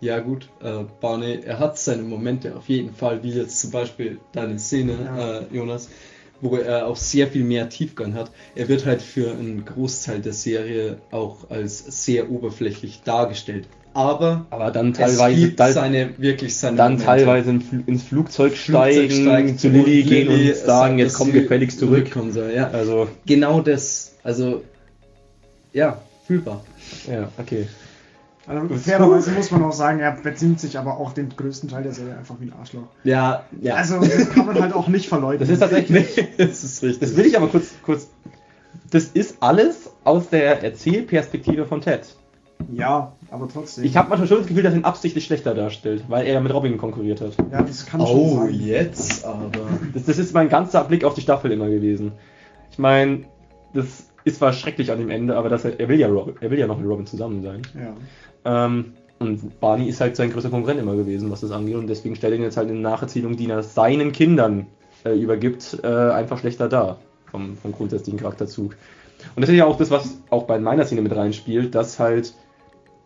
ja gut, äh, Barney, er hat seine Momente auf jeden Fall, wie jetzt zum Beispiel deine Szene, Ja. äh, Jonas, wo er auch sehr viel mehr Tiefgang hat. Er wird halt für einen Großteil der Serie auch als sehr oberflächlich dargestellt. Aber aber dann es teilweise, teil- seine, wirklich seine dann Momente. teilweise ins Flugzeug steigen, Flugzeug steigen zu Lilly gehen Lilly und sagen, sagt, jetzt komm gefälligst zurück. soll. Ja, Also, genau das. Also, ja, fühlbar. ja, okay. Also, fairerweise muss man auch sagen, er bezieht sich aber auch den größten Teil der Serie einfach wie ein Arschloch. Ja, ja. Also das kann man halt auch nicht verleugnen. Das ist tatsächlich, <laughs> das ist richtig. das will ich aber kurz, kurz, das ist alles aus der Erzählperspektive von Ted. ja, aber trotzdem. Ich habe manchmal schon das Gefühl, dass er ihn absichtlich schlechter darstellt, weil er mit Robin konkurriert hat. ja, das kann schon Oh, sein. jetzt aber. Das, das ist mein ganzer Blick auf die Staffel immer gewesen. Ich meine, das ist zwar schrecklich an dem Ende, aber dass er, er will ja Robin, er will ja noch mit Robin zusammen sein. Ja. Ähm, und Barney ist halt sein größter Konkurrent immer gewesen, was das angeht. Und deswegen stellt er ihn jetzt halt eine Nacherzählung, die er seinen Kindern äh, übergibt, äh, einfach schlechter dar. Vom, vom grundsätzlichen Charakterzug. Und das ist ja auch das, was auch bei meiner Szene mit reinspielt, dass halt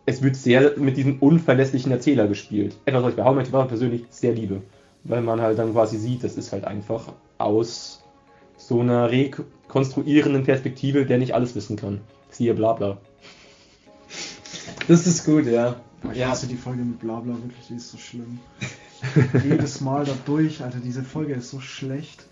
es wird sehr mit diesem unverlässlichen Erzähler gespielt. Etwas, was ich bei How Mother persönlich sehr liebe. Weil man halt dann quasi sieht, das ist halt einfach aus so einer rekonstruierenden Perspektive, der nicht alles wissen kann. Siehe bla bla. Das ist gut, ja. Boah, ich Ja. hasse die Folge mit Blabla, wirklich, die ist so schlimm. <laughs> Jedes Mal da durch, Alter, diese Folge ist so schlecht.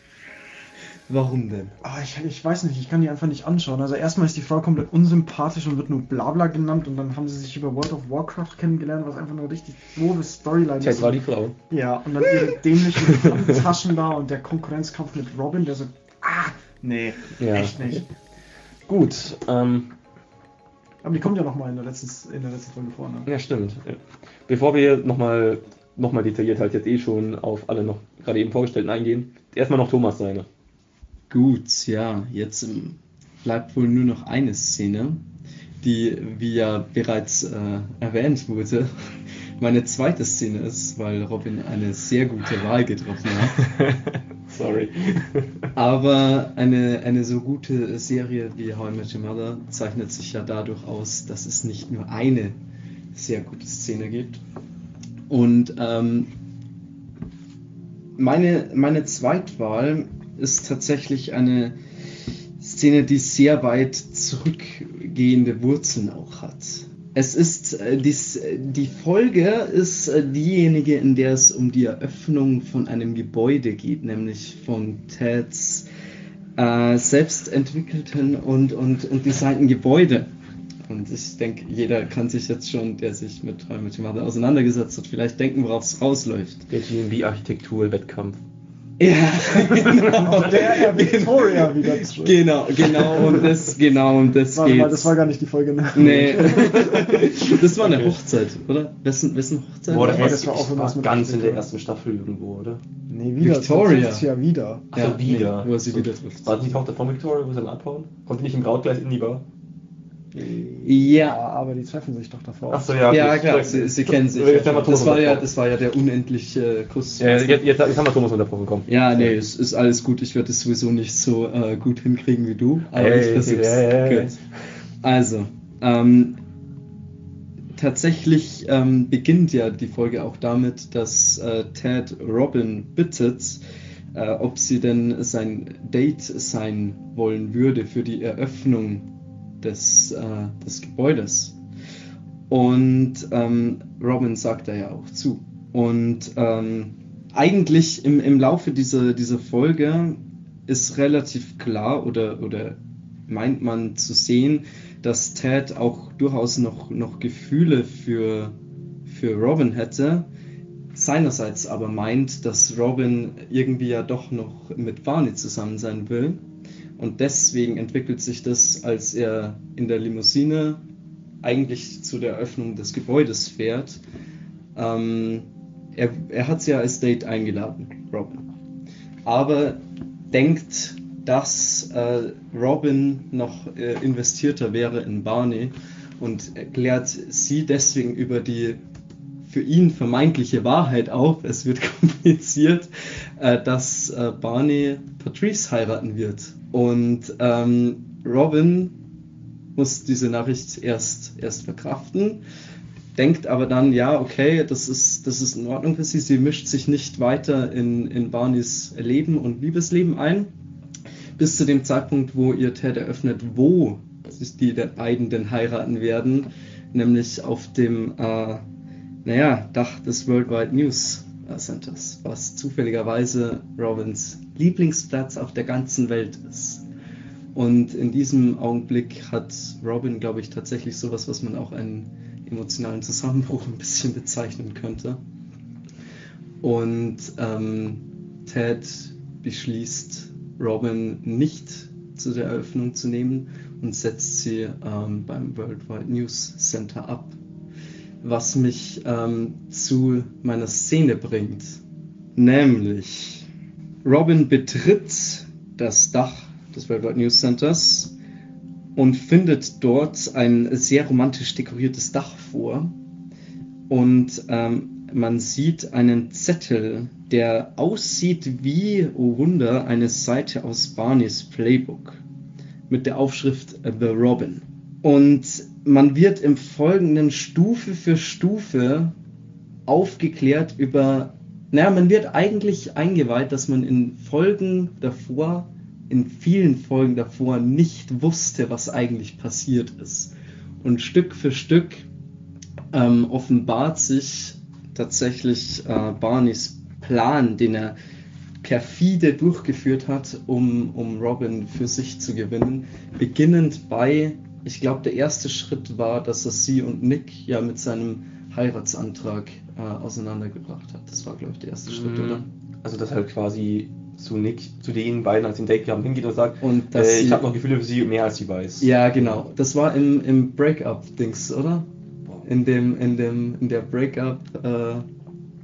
Warum denn? Aber ich, ich weiß nicht, ich kann die einfach nicht anschauen. Also erstmal ist die Frau komplett unsympathisch und wird nur Blabla genannt und dann haben sie sich über World of Warcraft kennengelernt, was einfach eine richtig doofe Storyline Ted ist. war die Frau. Ja, und dann ihre dämlichen Taschen da und der Konkurrenzkampf mit Robin, der so, ah, nee, Ja. echt nicht. Gut, ähm, Aber die kommt ja nochmal in, der letzten- in der letzten Folge vor, ne? ja stimmt. Bevor wir nochmal noch mal detailliert halt jetzt eh schon auf alle noch gerade eben vorgestellten eingehen, erstmal noch Thomas seine. Gut, ja, jetzt ähm, bleibt wohl nur noch eine Szene, die, wie ja bereits äh, erwähnt wurde, <laughs> meine zweite Szene ist, weil Robin eine sehr gute Wahl getroffen hat. <laughs> Sorry. <laughs> Aber eine, eine so gute Serie wie How I Met Your Mother zeichnet sich ja dadurch aus, dass es nicht nur eine sehr gute Szene gibt. Und ähm, meine, meine Zweitwahl ist tatsächlich eine Szene, die sehr weit zurückgehende Wurzeln auch hat. Es ist äh, dies, die Folge ist äh, diejenige, in der es um die Eröffnung von einem Gebäude geht, nämlich von Teds äh, selbst entwickelten und, und, und designten Gebäude. Und ich denke, jeder kann sich jetzt schon, der sich mit Mother auseinandergesetzt hat, vielleicht denken, worauf es rausläuft. Der GMB-Architektur-Wettkampf. Ja, <laughs> genau. Der er Victoria wieder zurück. Genau, genau, und das, genau, und das Warte geht's. mal, das war gar nicht die Folge. Ne? Nee. <laughs> das war eine Hochzeit, oder? Wessen, wessen Hochzeit? Boah, das, war, das war auch irgendwas mit ganz in der ersten Staffel irgendwo, oder? Nee, wieder. Victoria. Das ja wieder. Ach so, wieder. Nee, wo er sie So, wieder trifft. War das die Tochter von Victoria, wo sie dann abhauen? Konnte nicht im Brautkleid in die Bar? Ja, Ja. aber die treffen sich doch davor. Ach so, ja. Ja, klar, sie, sie kennen sich. Jetzt haben wir Das war ja, das war ja der unendliche Kuss. Ja, jetzt, jetzt, jetzt haben wir Thomas unterbrochen, komm. Ja, nee, es ist alles gut. Ich werde es sowieso nicht so äh, gut hinkriegen wie du, aber Hey, ich versuch's. hey, hey. Also, ähm, tatsächlich ähm, beginnt ja die Folge auch damit, dass äh, Ted Robin bittet, äh, ob sie denn sein Date sein wollen würde für die Eröffnung des, äh, des Gebäudes. Und ähm, Robin sagt da ja auch zu. Und ähm, eigentlich im, im Laufe dieser, dieser Folge ist relativ klar oder, oder meint man zu sehen, dass Ted auch durchaus noch, noch Gefühle für, für Robin hätte. Seinerseits aber meint, dass Robin irgendwie ja doch noch mit Barney zusammen sein will. Und deswegen entwickelt sich das, als er in der Limousine eigentlich zu der Eröffnung des Gebäudes fährt. Ähm, er, er hat sie ja als Date eingeladen, Robin. Aber denkt, dass äh, Robin noch äh, investierter wäre in Barney und klärt sie deswegen über die für ihn vermeintliche Wahrheit auf. Es wird <laughs> kommuniziert, äh, dass äh, Barney Patrice heiraten wird. Und ähm, Robin muss diese Nachricht erst, erst verkraften, denkt aber dann, ja, okay, das ist, das ist in Ordnung für sie. Sie mischt sich nicht weiter in, in Barneys Leben und Liebesleben ein, bis zu dem Zeitpunkt, wo ihr Ted eröffnet, wo sich die beiden denn heiraten werden, nämlich auf dem, äh, naja, Dach des Worldwide News Centers, was zufälligerweise Robins Lieblingsplatz auf der ganzen Welt ist. Und in diesem Augenblick hat Robin, glaube ich, tatsächlich sowas, was man auch einen emotionalen Zusammenbruch ein bisschen bezeichnen könnte. Und ähm, Ted beschließt, Robin nicht zu der Eröffnung zu nehmen und setzt sie ähm, beim Worldwide News Center ab. Was mich ähm, zu meiner Szene bringt. Nämlich, Robin betritt das Dach des Worldwide News Centers und findet dort ein sehr romantisch dekoriertes Dach vor. Und ähm, man sieht einen Zettel, der aussieht wie, oh Wunder, eine Seite aus Barneys Playbook mit der Aufschrift The Robin. Und man wird im Folgenden Stufe für Stufe aufgeklärt über, naja, man wird eigentlich eingeweiht, dass man in Folgen davor, in vielen Folgen davor nicht wusste, was eigentlich passiert ist. Und Stück für Stück ähm, offenbart sich tatsächlich äh, Barneys Plan, den er perfide durchgeführt hat, um, um Robin für sich zu gewinnen. Beginnend bei, ich glaube, der erste Schritt war, dass er sie und Nick ja mit seinem Heiratsantrag äh, auseinandergebracht hat. Das war, glaube ich, der erste Schritt, oder? Also, dass halt quasi zu Nick, zu den beiden als den Date haben, hingeht und sagt, Und äh, ich habe noch Gefühle für sie, mehr als sie weiß. Ja, genau. Das war im, im Breakup-Dings, oder? In dem, in dem, in der Breakup, äh,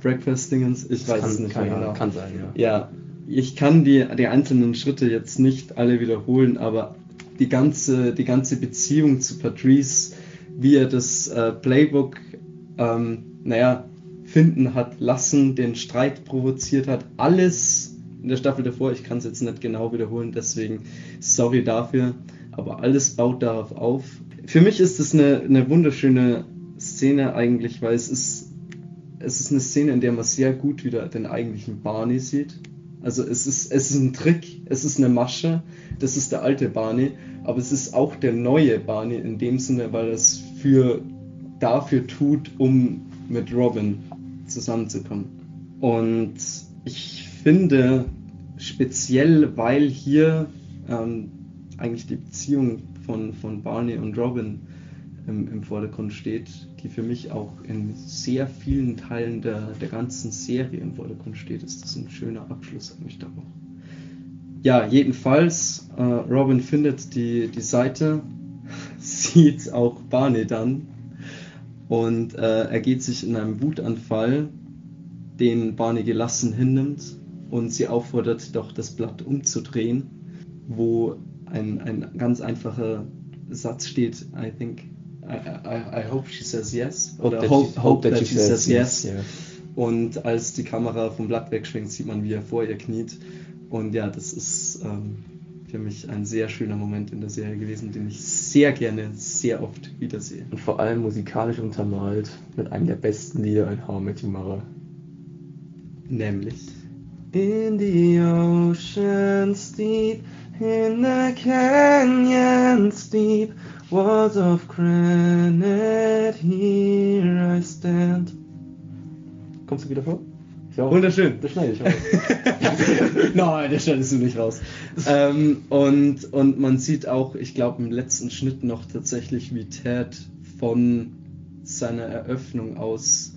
Breakfast-Dingens, ich Das weiß kann, es nicht kann, mehr genau. kann sein, ja. Ja, ich kann die, die einzelnen Schritte jetzt nicht alle wiederholen, aber die ganze, die ganze Beziehung zu Patrice, wie er das äh, Playbook, ähm, naja, finden hat lassen, den Streit provoziert hat, alles in der Staffel davor, ich kann es jetzt nicht genau wiederholen, deswegen sorry dafür, aber alles baut darauf auf. Für mich ist es eine, eine wunderschöne Szene eigentlich, weil es ist, es ist eine Szene, in der man sehr gut wieder den eigentlichen Barney sieht. Also es ist, es ist ein Trick, es ist eine Masche, das ist der alte Barney, aber es ist auch der neue Barney in dem Sinne, weil es für dafür tut, um mit Robin zusammenzukommen. Und ich finde, speziell weil hier ähm, eigentlich die Beziehung von, von Barney und Robin im, im Vordergrund steht, die für mich auch in sehr vielen Teilen der, der ganzen Serie im Vordergrund steht, ist das ein schöner Abschluss eigentlich da auch. Ja, jedenfalls, äh, Robin findet die, die Seite, <laughs> sieht auch Barney dann und äh, ergeht sich in einem Wutanfall, den Barney gelassen hinnimmt und sie auffordert, doch das Blatt umzudrehen, wo ein, ein ganz einfacher Satz steht, I think, I, I, I hope she says yes. Hope Oder that hope, she- hope, that, she says yes. ja. Und als die Kamera vom Blatt wegschwenkt, sieht man, wie er vor ihr kniet. Und ja, das ist ähm, für mich ein sehr schöner Moment in der Serie gewesen, den ich sehr gerne, sehr oft wiedersehe. Und vor allem musikalisch untermalt mit einem der besten Lieder in How I Met Your Mother. Nämlich. In the oceans deep, in the canyons deep, walls of granite, here I stand. Kommst du wieder vor? Ja, Wunderschön. Das schneide ich auch. <laughs> Nein, der schneidest du nicht raus. ähm, und, und man sieht auch, ich glaube, im letzten Schnitt noch tatsächlich, wie Ted von seiner Eröffnung aus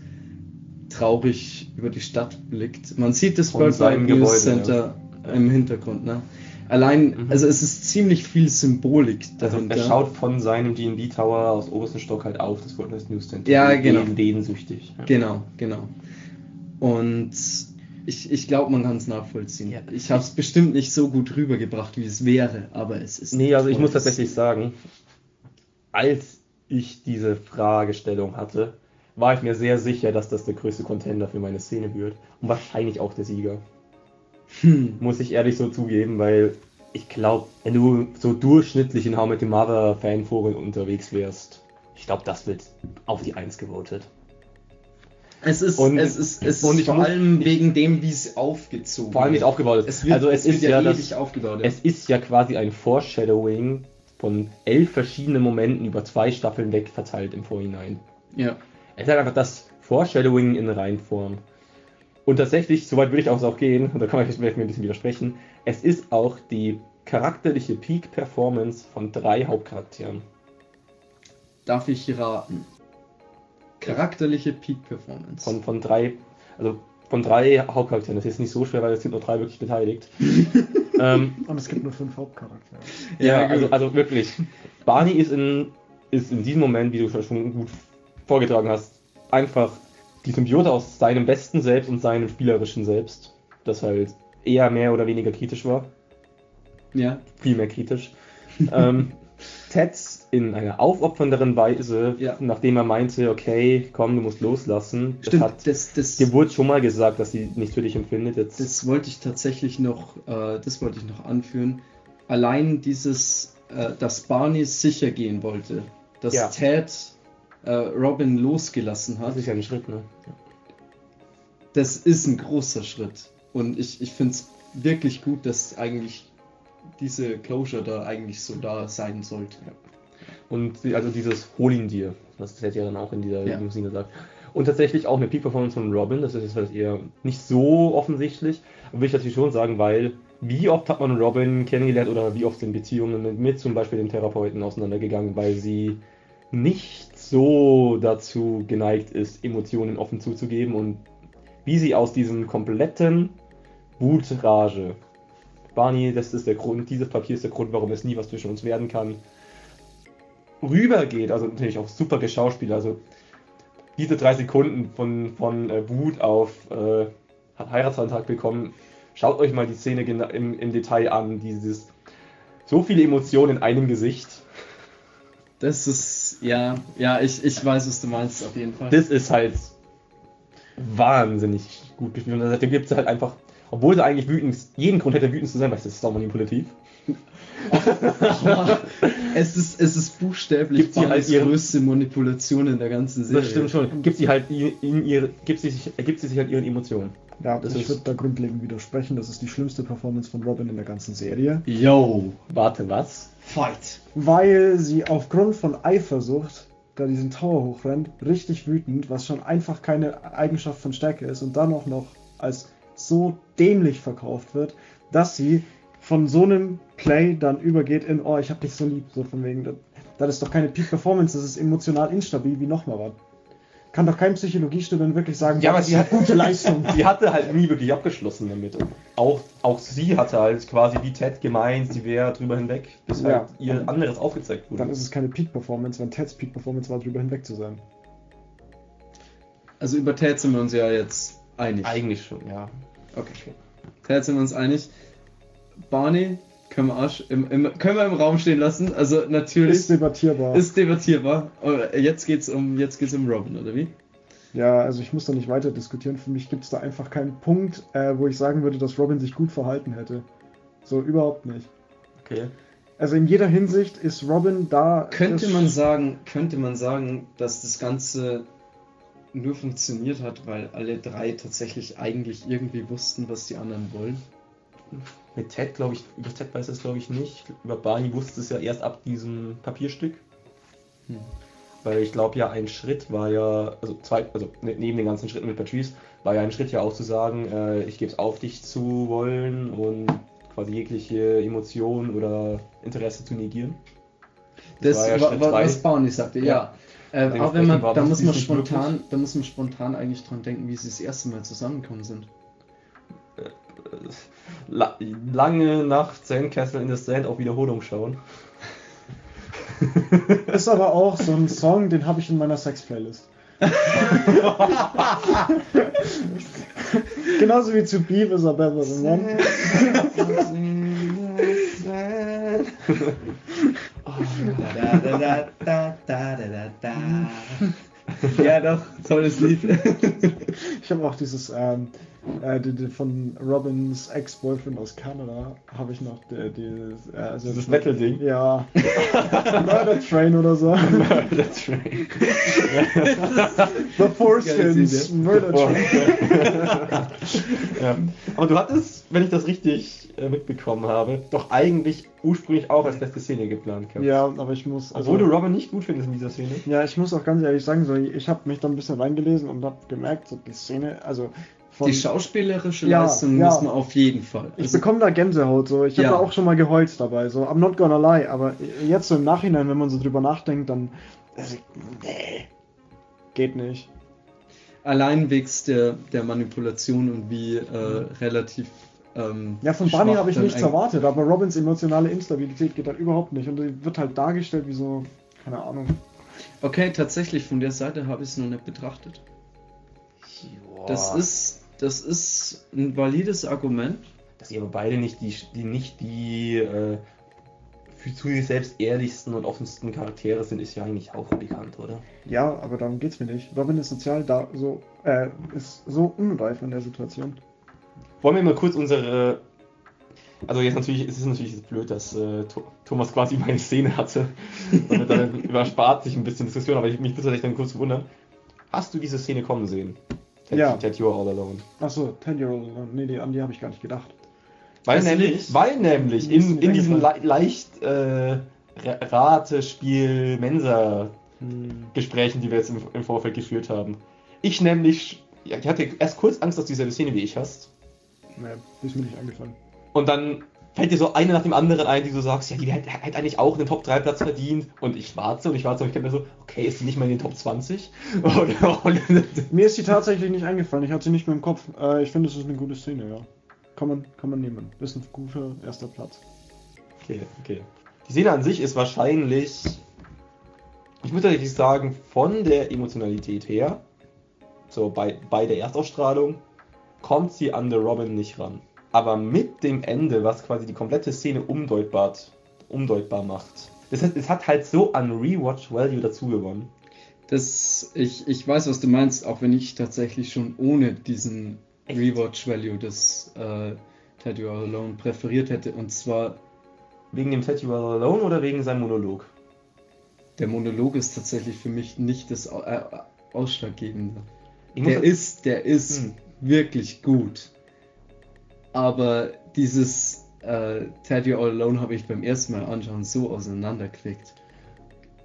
traurig über die Stadt blickt. Man sieht das World Wide News Gebäude, Center im Hintergrund. Ne? Allein, Mhm. also es ist ziemlich viel Symbolik Also dahinter. er schaut von seinem D&D Tower aus obersten Stock halt auf das World Wide News Center. Ja, genau. Dehnsüchtig. Ja. Genau, genau. Und ich, ich glaube, man kann es nachvollziehen. Ja, ich habe es bestimmt nicht so gut rübergebracht, wie es wäre, aber es ist. Nee, also ich muss tatsächlich sagen, als ich diese Fragestellung hatte, war ich mir sehr sicher, dass das der größte Contender für meine Szene wird. Und wahrscheinlich auch der Sieger. Hm. Muss ich ehrlich so zugeben, weil ich glaube, wenn du so durchschnittlich in How Met Your Mother Fanforen unterwegs wärst, ich glaube, das wird auf die Eins gewotet. Es ist, Und- es ist, es ist vor muss- allem wegen dem, wie es aufgezogen Vor allem wie es aufgebaut ist. Es wird, also es, wird ist ja, ewig das, aufgebaut. ja. es ist ja quasi ein Foreshadowing von elf verschiedenen Momenten über zwei Staffeln weg verteilt im Vorhinein. ja. Es ist halt einfach das Foreshadowing in Reinform. Und tatsächlich, soweit würde ich auch auch gehen, und da kann man vielleicht mir ein bisschen widersprechen, es ist auch die charakterliche Peak-Performance von drei Hauptcharakteren. Darf ich raten? Charakterliche Peak-Performance. Von, von drei, also von drei Hauptcharakteren. Das ist nicht so schwer, weil es sind nur drei wirklich beteiligt. <laughs> ähm, Und es gibt nur fünf Hauptcharaktere. ja, Ja, also, also wirklich. Barney ist in, ist in diesem Moment, wie du schon gut vorgetragen hast, einfach die Symbiote aus seinem besten Selbst und seinem spielerischen Selbst, das halt eher mehr oder weniger kritisch war. ja. viel mehr kritisch. ähm, <laughs> Ted in einer aufopfernderen Weise, Ja. nachdem er meinte, okay, komm, du musst loslassen. Stimmt, Das hat das, das, dir wurde schon mal gesagt, dass sie nichts für dich empfindet. Jetzt, Das wollte ich tatsächlich noch, äh, das wollte ich noch anführen. Allein dieses, äh, dass Barney sicher gehen wollte, dass Ja. Ted äh, Robin losgelassen hat, das ist ja ein Schritt, ne? das ist ein großer Schritt. Und ich, ich finde es wirklich gut, dass eigentlich diese Closure da eigentlich so da sein sollte. Und die- also dieses Hol ihn dir, was Ted ja dann auch in dieser Ja. Szene sagt. Und tatsächlich auch eine Peak-Performance von Robin, das ist jetzt eher nicht so offensichtlich, aber will ich natürlich schon sagen, weil wie oft hat man Robin kennengelernt oder wie oft sind Beziehungen mit, mit zum Beispiel dem Therapeuten auseinandergegangen, weil sie nicht so dazu geneigt ist, Emotionen offen zuzugeben und wie sie aus diesem kompletten Wutrage, Barney, das ist der Grund, dieses Papier ist der Grund, warum es nie was zwischen uns werden kann, rübergeht, also natürlich auch super geschauspielt, also diese drei Sekunden von, von äh, Wut auf äh, Heiratsantrag bekommen, schaut euch mal die Szene im, im Detail an, dieses so viele Emotionen in einem Gesicht, Das ist, ja, ja, ich, ich weiß, was du meinst, auf jeden Fall. das ist halt wahnsinnig gut gespielt und seitdem gibt es halt einfach, obwohl sie eigentlich wütend, jeden Grund hätte wütend zu sein, weil das ist auch manipulativ, <laughs> es ist, es ist buchstäblich Gibt sie halt ihren- größte Manipulation in der ganzen Serie. das stimmt schon, gibt sie halt in, ihre, gibt sie sich, gibt sie sich halt ihren Emotionen. Ja, Das ich würde da grundlegend widersprechen. Das ist die schlimmste Performance von Robin in der ganzen Serie. Yo, Warte, was? Fight. Weil sie aufgrund von Eifersucht da diesen Tower hochrennt, richtig wütend, was schon einfach keine Eigenschaft von Stärke ist und dann auch noch als so dämlich verkauft wird, dass sie von so einem Play dann übergeht in, oh, ich hab dich so lieb, so von wegen, das, das ist doch keine Peak Performance, das ist emotional instabil wie nochmal was. Kann doch kein Psychologiestudent wirklich sagen, Ja, aber sie hat gute <laughs> Leistung. Sie hatte halt nie wirklich abgeschlossen damit. Und auch, auch sie hatte halt quasi wie Ted gemeint, sie wäre drüber hinweg, bis Ja. halt ihr anderes aufgezeigt wurde. Dann ist es keine Peak Performance, wenn Teds Peak Performance war, drüber hinweg zu sein. Also über Ted sind wir uns ja jetzt einig. Eigentlich schon, ja. Okay. Ted sind wir uns einig. Barney können wir, auch, im, im, können wir im Raum stehen lassen. Also natürlich Ist debattierbar. ist debatierbar. Aber jetzt geht's um jetzt geht's um Robin, oder wie? Ja, also ich muss da nicht weiter diskutieren. Für mich gibt es da einfach keinen Punkt, äh, wo ich sagen würde, dass Robin sich gut verhalten hätte. So überhaupt nicht. Okay. Also in jeder Hinsicht ist Robin da. Könnte man sagen, könnte man sagen, dass das Ganze nur funktioniert hat, weil alle drei tatsächlich eigentlich irgendwie wussten, was die anderen wollen. Mit Ted, glaube ich, über Ted weiß es glaube ich nicht. Über Barney wusste es ja erst ab diesem Papierstück. Hm. Weil ich glaube ja, ein Schritt war ja, also zwei, also ne- neben den ganzen Schritten mit Patrice, war ja ein Schritt ja auch zu sagen, äh, ich gebe es auf, dich zu wollen und quasi jegliche Emotion oder Interesse zu negieren. Das war ja war, war, was Barney sagte, ja. Ja. Äh, aber wenn man, da das muss man spontan, da muss man spontan eigentlich dran denken, wie sie das erste Mal zusammengekommen sind. La lange nach Sandcastle in the Sand auf Wiederholung schauen. <laughs> Ist aber auch so ein Song, den habe ich in meiner Sex-Playlist. <laughs> Genauso wie zu Beef is a better than one. Da, da, da, da, da, da, da, da. Ja, doch, tolles Lied. Ich habe auch dieses ähm, äh, die, die von Robins Ex-Boyfriend aus Kanada habe ich noch die, die, äh, also Dieses Metal-Ding. Ja. <laughs> Murder Train oder so. That's right. The Foreskins Murder Train. <laughs> ja. Aber du hattest, wenn ich das richtig äh, mitbekommen habe, doch eigentlich ursprünglich auch als beste Szene geplant gehabt. Ja, aber ich muss. also Obwohl du Robin nicht gut findest in dieser Szene. Ja, ich muss auch ganz ehrlich sagen, so, ich habe mich da ein bisschen reingelesen und habe gemerkt, so die Szene, also von, Die schauspielerische Ja, Leistung ja. muss man auf jeden Fall. ich Also, bekomme da Gänsehaut, so ich habe Ja. da auch schon mal geheult dabei, so I'm not gonna lie, aber jetzt so im Nachhinein, wenn man so drüber nachdenkt, dann also, nee, geht nicht. allein wegs der, der Manipulation und wie äh, relativ. Ähm, Ja, von Barney habe ich nichts erwartet, aber Robins emotionale Instabilität geht halt überhaupt nicht und die wird halt dargestellt wie so, keine Ahnung. Okay, tatsächlich, von der Seite habe ich es noch nicht betrachtet. Das ist, das ist ein valides Argument. Dass ihr aber beide nicht die, die nicht die äh, für zu sich selbst ehrlichsten und offensten Charaktere sind, ist ja eigentlich auch bekannt, oder? Ja, aber darum geht's mir nicht. Robin ist sozial da so, äh, ist so unreif in der Situation. Wollen wir mal kurz unsere. Also jetzt natürlich, es ist natürlich jetzt blöd, dass äh, Tho- Thomas quasi meine Szene hatte. <laughs> Damit dann überspart sich ein bisschen Diskussion, aber ich, mich würde dann kurz wundern. Hast du diese Szene kommen sehen? Ted, Ja. Ted, you're all alone. Achso, 10 Year Old, nee, die, an die habe ich gar nicht gedacht. Weil du nämlich, nicht? weil nämlich in, in diesem le leicht äh, Ra- Ratespiel Mensa Hm. Gesprächen, die wir jetzt im, im Vorfeld geführt haben. Ich nämlich, ja, ich hatte erst kurz Angst, dass du dieselbe Szene wie ich hast. Nee, die ist mir nicht eingefallen. Und dann fällt dir so eine nach dem anderen ein, die du sagst, ja, die hätte, eigentlich auch einen Top 3 Platz verdient. Und ich schwarze und ich schwarze und ich denke mir so, okay, ist die nicht mal in den Top 20? <laughs> Oder, oder, Mir ist die tatsächlich nicht eingefallen, ich hatte sie nicht mehr im Kopf. Äh, ich finde, es ist eine gute Szene, ja. Kann man, kann man nehmen. Das ist ein guter erster Platz. okay, okay. Die Szene an sich ist wahrscheinlich, ich muss tatsächlich sagen, von der Emotionalität her, so bei, bei der Erstausstrahlung, kommt sie an The Robin nicht ran. Aber mit dem Ende, was quasi die komplette Szene umdeutbar, umdeutbar macht, das heißt, es hat halt so an Rewatch Value dazu gewonnen. Das, ich, ich weiß, was du meinst, auch wenn ich tatsächlich schon ohne diesen Echt? Rewatch Value des äh, You Are Alone präferiert hätte. Und zwar, Wegen dem You Are Alone oder wegen seinem Monolog? der Monolog ist tatsächlich für mich nicht das äh, Ausschlaggebende. Der ist, der ist Hm. wirklich gut. Aber dieses äh, Ted You All Alone habe ich beim ersten Mal anschauen so auseinandergeklickt.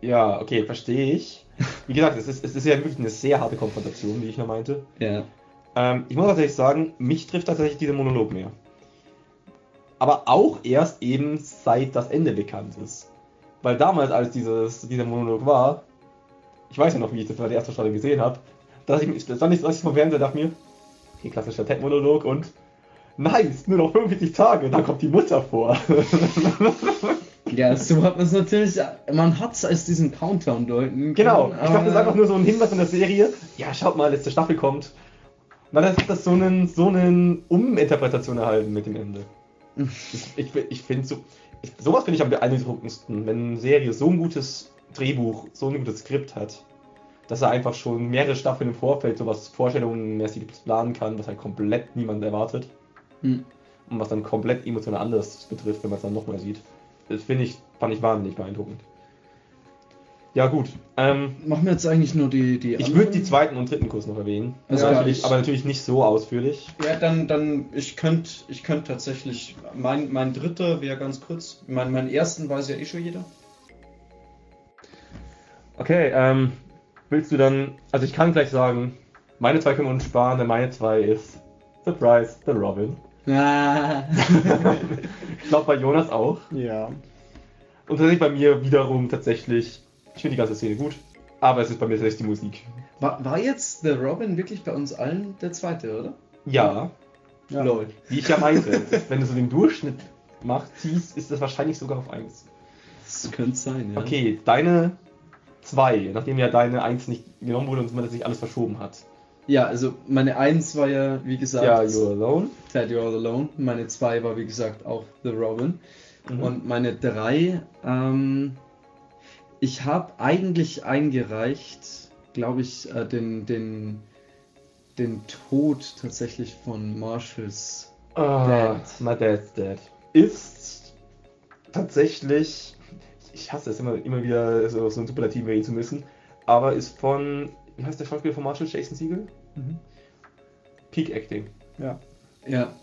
Ja, okay, verstehe ich. Wie gesagt, es ist, es ist ja wirklich eine sehr harte Konfrontation, wie ich noch meinte. Ja. Ähm, ich muss tatsächlich sagen, mich trifft tatsächlich dieser Monolog mehr. Aber auch erst eben seit das Ende bekannt ist. Weil damals, als dieses, dieser Monolog war, ich weiß ja noch, wie ich das bei der ersten Staffel gesehen habe, da ich, stand ich, saß ich vom Fernseher dachte mir, okay, klassischer Ted-Monolog und nice, nur noch 45 Tage, dann kommt die Mutter vor. <laughs> Ja, so hat man es natürlich, man hat es als diesen Countdown deuten genau, ich glaube, das ist einfach nur so ein Hinweis in der Serie, ja, schaut mal, letzte Staffel kommt. Und dann hat das so einen, so einen Uminterpretation erhalten mit dem Ende. Das, <laughs> ich ich finde so, ich, sowas finde ich am beeindruckendsten, wenn eine Serie so ein gutes Drehbuch, so ein gutes Skript hat, dass er einfach schon mehrere Staffeln im Vorfeld sowas Vorstellungenmäßiges planen kann, was halt komplett niemand erwartet Hm. und was dann komplett emotional anders betrifft, wenn man es dann nochmal sieht. Das finde ich, fand ich wahnsinnig beeindruckend. Ja gut, ähm, Machen wir jetzt eigentlich nur die. die ich würde die zweiten und dritten Kurs noch erwähnen, Also aber, ja, natürlich, ich- aber natürlich nicht so ausführlich. Ja, dann, dann, ich könnte ich könnt tatsächlich, mein, mein dritter wäre ganz kurz, mein, meinen ersten weiß ja eh schon jeder. Okay, ähm, willst du dann, also ich kann gleich sagen, meine zwei können wir uns sparen, denn meine zwei ist Surprise, The Robin. Ah. <laughs> ich glaube bei Jonas auch. Ja. Und tatsächlich bei mir wiederum tatsächlich, ich finde die ganze Szene gut, aber es ist bei mir tatsächlich die Musik. War, war jetzt The Robin wirklich bei uns allen der zweite, oder? Ja, ja. Lol. wie ich ja meinte, <laughs> wenn du so den Durchschnitt machst, ziehst, ist das wahrscheinlich sogar auf 1. Das könnte sein, ja. Okay, deine 2, nachdem ja deine 1 nicht genommen wurde und man das sich alles verschoben hat. Ja, also meine Eins war ja, wie gesagt, Ja, You're Alone. Ted You're All Alone. Meine zwei war, wie gesagt, auch The Robin. Mhm. Und meine drei, ähm, ich habe eigentlich eingereicht, glaube ich, äh, den, den, den Tod tatsächlich von Marshalls. Ah, Dad. My Dad's Dead. Ist tatsächlich, ich hasse es immer, immer wieder so, so ein Superlativ reden zu müssen, aber ist von, wie heißt der Schauspieler von Marshall, Jason Siegel? Mhm. Peak Acting. Ja. Ja.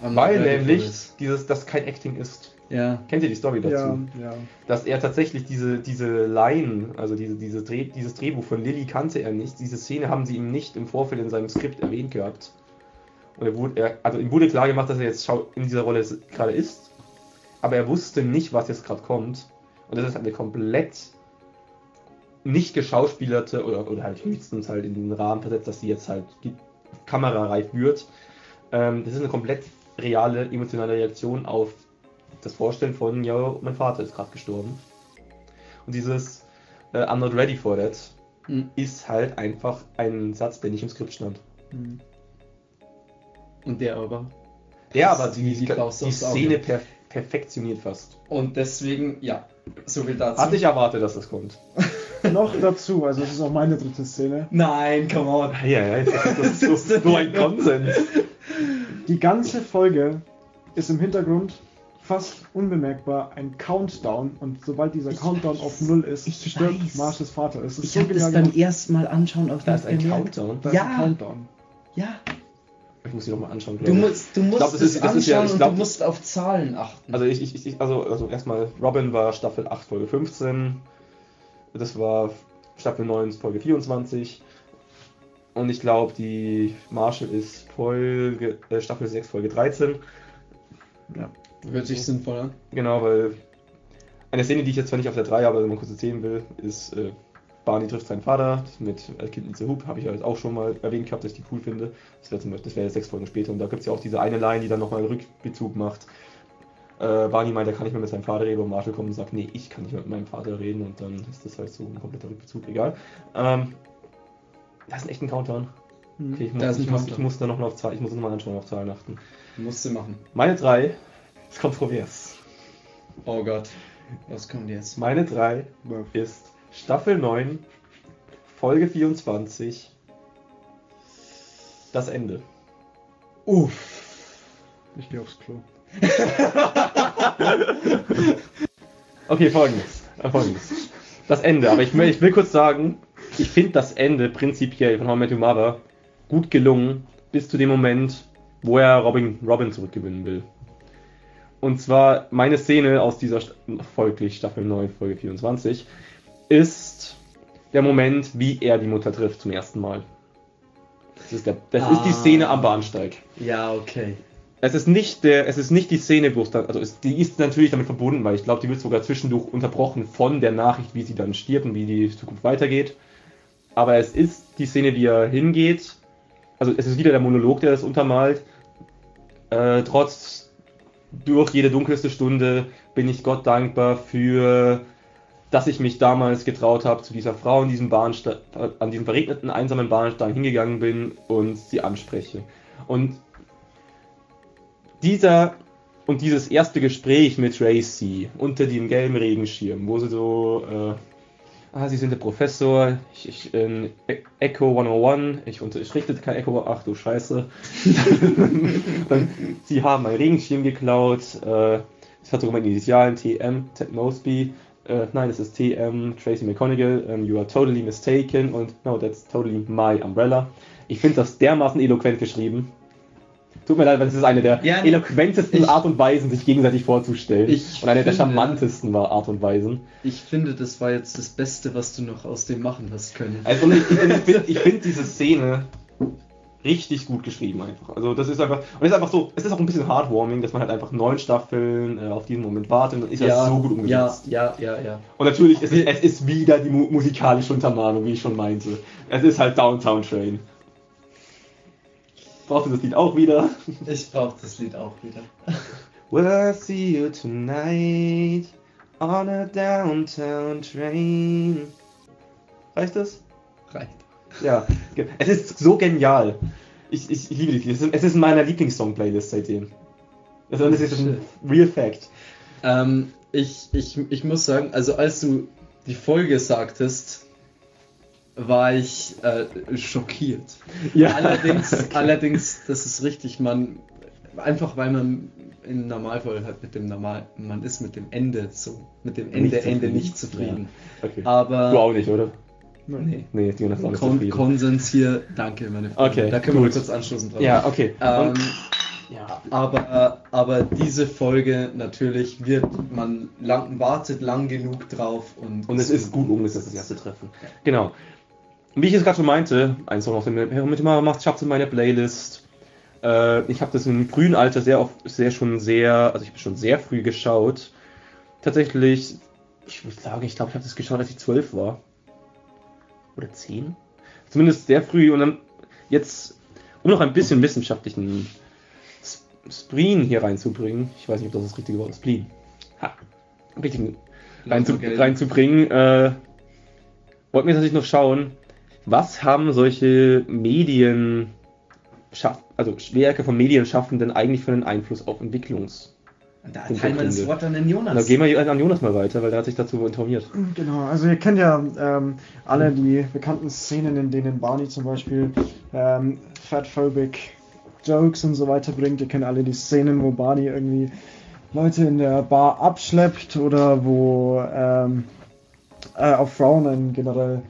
Weil nämlich this. dieses, das kein Acting ist. Ja. Kennt ihr die Story dazu? Ja, ja. Dass er tatsächlich diese, diese Line, also diese, diese Dreh, dieses Drehbuch von Lilly kannte er nicht. Diese Szene haben sie ihm nicht im Vorfeld in seinem Skript erwähnt gehabt. Und er wurde, er, also ihm wurde klar gemacht, dass er jetzt schau- in dieser Rolle gerade ist. Aber er wusste nicht, was jetzt gerade kommt. Und das ist halt eine komplett nicht geschauspielerte oder, oder halt höchstens halt in den Rahmen versetzt, dass sie jetzt halt die kamerareif wird. Ähm, das ist eine komplett reale emotionale Reaktion auf das Vorstellen von, ja, mein Vater ist gerade gestorben. Und dieses äh, I'm not ready for that Mhm. ist halt einfach ein Satz, der nicht im Skript stand. Mhm. Und der aber. Der aber die, die, die. Szene per perfektioniert fast. Und deswegen, ja. So viel dazu. Hatte ich erwartet, dass das kommt. <laughs> Noch dazu, also das ist auch meine dritte Szene. Nein, come on. Ja, ja, das ist so, so ein Konsens. Die ganze Folge ist im Hintergrund fast unbemerkbar ein Countdown und sobald dieser Ich Countdown weiß. auf Null ist, stirbt. Marshes Vater. Es ist Ich so habe das genial beim ersten Mal anschauen auch Da ist nicht ein gemerkt. Countdown. Da ist Ja. ein Countdown. Ja. Ich muss die nochmal anschauen. Du glaub musst, du musst glaub, das es ist- das ist ja- anschauen ich und glaub- du musst auf Zahlen achten. Also ich, ich, ich also, also erstmal, Robin war Staffel 8, Folge 15. Das war Staffel 9, Folge 24. Und ich glaube, die Marshall ist Folge, äh, Staffel 6, Folge 13. Hört sich sinnvoll an. Genau, weil eine Szene, die ich jetzt zwar nicht auf der 3, aber mal kurz erzählen will, ist äh, Barney trifft seinen Vater mit äh, Kind in the Hoop, habe ich ja jetzt auch schon mal erwähnt gehabt, dass ich die cool finde. Das wäre wäre jetzt sechs Folgen später und da gibt es ja auch diese eine Line, die dann nochmal einen Rückbezug macht. Äh, Barney meint, er kann nicht mehr mit seinem Vater reden und Marshall kommt und sagt, nee, ich kann nicht mehr mit meinem Vater reden und dann ist das halt so ein kompletter Rückbezug, egal. Ähm, das ist ein echter Countdown. Mhm. Okay, ich, muss, ich, muss, ich muss da noch mal auf Zahlen, ich muss nochmal anschauen auf Zahlen achten. Musst du machen. Meine drei ist kontrovers. Oh Gott. Was kommt jetzt? Meine drei ist Staffel 9, Folge 24, das Ende. Uff. Ich gehe aufs Klo. <laughs> Okay, folgendes. Folgendes. Das Ende, aber ich, will- ich will kurz sagen, ich finde das Ende prinzipiell von How I Met Your Mother gut gelungen, bis zu dem Moment, wo er Robin, Robin zurückgewinnen will. Und zwar meine Szene aus dieser folglich Staffel 9, Folge 24, ist der Moment, wie er die Mutter trifft zum ersten Mal. Das ist, der, das ist die Ah. Szene am Bahnsteig. Ja, okay. Es ist nicht der, es ist nicht die Szene, es dann, also es, die ist natürlich damit verbunden, weil ich glaube, die wird sogar zwischendurch unterbrochen von der Nachricht, wie sie dann stirbt und wie die Zukunft weitergeht. Aber es ist die Szene, wie er hingeht. Also es ist wieder der Monolog, der das untermalt. Äh, trotz durch jede dunkelste Stunde bin ich Gott dankbar für, dass ich mich damals getraut habe, zu dieser Frau in diesem an diesem verregneten, einsamen Bahnsteig hingegangen bin und sie anspreche. Und dieser und dieses erste Gespräch mit Tracy unter dem gelben Regenschirm, wo sie so, äh, ah, sie sind der Professor, ich, ich in E- Echo 101, ich unterrichte kein Echo, ach du Scheiße. <laughs> Dann, sie haben meinen Regenschirm geklaut, äh, es hat sogar meine Initialen TM, Ted Mosby, äh, nein, es ist TM, Tracy McConaughey, um, you are totally mistaken und no, that's totally my umbrella. Ich finde das dermaßen eloquent geschrieben. Tut mir leid, weil es ist eine der Ja, eloquentesten ich- Art und Weisen, sich gegenseitig vorzustellen. Und eine der finde- charmantesten war Art und Weisen. Ich finde, das war jetzt das Beste, was du noch aus dem machen hast können. Also ich, ich, <laughs> ich finde find diese Szene richtig gut geschrieben einfach. Also das ist einfach und es ist einfach so, es ist auch ein bisschen heartwarming, dass man halt einfach neun Staffeln äh, auf diesen Moment wartet und ist ja so gut ja, umgesetzt. ja, ja, ja. Und natürlich ist es, es ist wieder die mu musikalische Untermalung, wie ich schon meinte. Es ist halt Downtown Train. Brauchst du das Lied auch wieder? Ich brauche das Lied auch wieder. Will <laughs> I see you tonight on a downtown train? Reicht das? Reicht. Ja, es ist so genial. Ich, ich, ich liebe die Lieder. Es ist- Es ist in meiner Lieblingssong-Playlist seitdem. Also, das ist ein Real Fact. Ähm, ich, ich, ich muss sagen, also als du die Folge sagtest, war ich äh, schockiert. Allerdings, <laughs> allerdings, das ist richtig, man einfach weil man im Normalfall halt mit dem Normal, man ist mit dem Ende so, mit dem Ende, Nicht Ende zufrieden. nicht zufrieden. Okay. Aber Du auch nicht, oder? nee. Nee, die ist auch nicht Kon zufrieden. Konsens hier, danke meine Freunde. Okay, da können wir gut. kurz anstoßen drauf. Ja, okay. Ähm, ja. aber, aber diese Folge natürlich wird man lang, wartet lang genug drauf und, Und es ist gut umgesetzt, das erste Treffen. Genau. Wie ich es gerade schon meinte, ein Song aus dem mit immer macht, schafft in meine Playlist. Äh, ich habe das im frühen Alter sehr oft, sehr schon sehr, also ich habe schon sehr früh geschaut. Tatsächlich, ich würde sagen, ich glaube, ich habe das geschaut, als ich zwölf war. Oder zehn? Zumindest sehr früh. Und dann jetzt, um noch ein bisschen wissenschaftlichen Spleen hier reinzubringen. Ich weiß nicht, ob das das richtige Wort ist. Spleen. Ha. Richtigen reinzubringen, äh, wollten wir tatsächlich noch schauen, was haben solche Medien, also Werke von Medienschaffenden eigentlich für einen Einfluss auf Entwicklungs... Da teilen wir das. Wort an den Jonas. Da gehen wir an Jonas mal weiter, weil der hat sich dazu informiert. Genau, also ihr kennt ja ähm, alle die bekannten Szenen, in denen Barney zum Beispiel ähm, fatphobic Jokes und so weiter bringt. Ihr kennt alle die Szenen, wo Barney irgendwie Leute in der Bar abschleppt oder wo ähm, äh, auf Frauen generell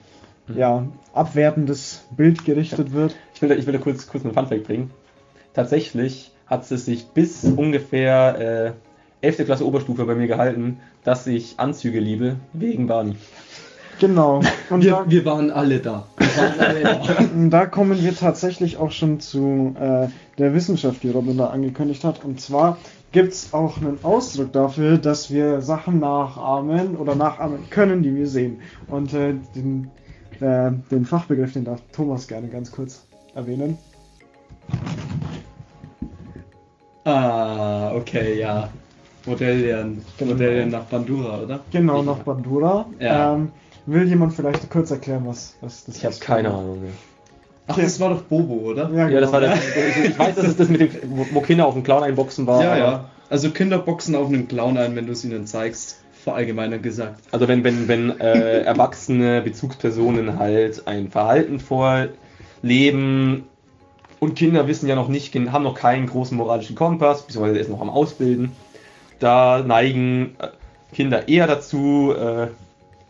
ja, abwertendes Bild gerichtet wird. Ich will da, ich will da kurz, kurz einen Funfact bringen. Tatsächlich hat es sich bis ungefähr äh, 11. Klasse Oberstufe bei mir gehalten, dass ich Anzüge liebe, wegen Barney. Genau. <laughs> Und da, wir, wir waren alle da. Wir waren alle da. <laughs> Und Da kommen wir tatsächlich auch schon zu äh, der Wissenschaft, die Robin da angekündigt hat. Und zwar gibt es auch einen Ausdruck dafür, dass wir Sachen nachahmen oder nachahmen können, die wir sehen. Und äh, den, äh, den Fachbegriff, den darf Thomas gerne ganz kurz erwähnen. Ah, okay, ja. Modelllernen. Genau. Modelllernen nach Bandura, oder? Genau, nach Bandura. Ja. Ähm, will jemand vielleicht kurz erklären, was, was das Ich habe keine Ahnung mehr. Ach, das war doch Bobo, oder? Ja, Ja, das war genau. das. Ich, ich weiß, dass es das mit dem, wo- Kinder auf dem Clown einboxen war. Ja, ja. Also Kinder boxen auf einen Clown ein, wenn du es ihnen zeigst. Verallgemeiner gesagt. Also wenn, wenn, wenn äh, <laughs> erwachsene Bezugspersonen halt ein Verhalten vorleben und Kinder wissen ja noch nicht, haben noch keinen großen moralischen Kompass, beziehungsweise ist noch am Ausbilden, da neigen äh, Kinder eher dazu, äh,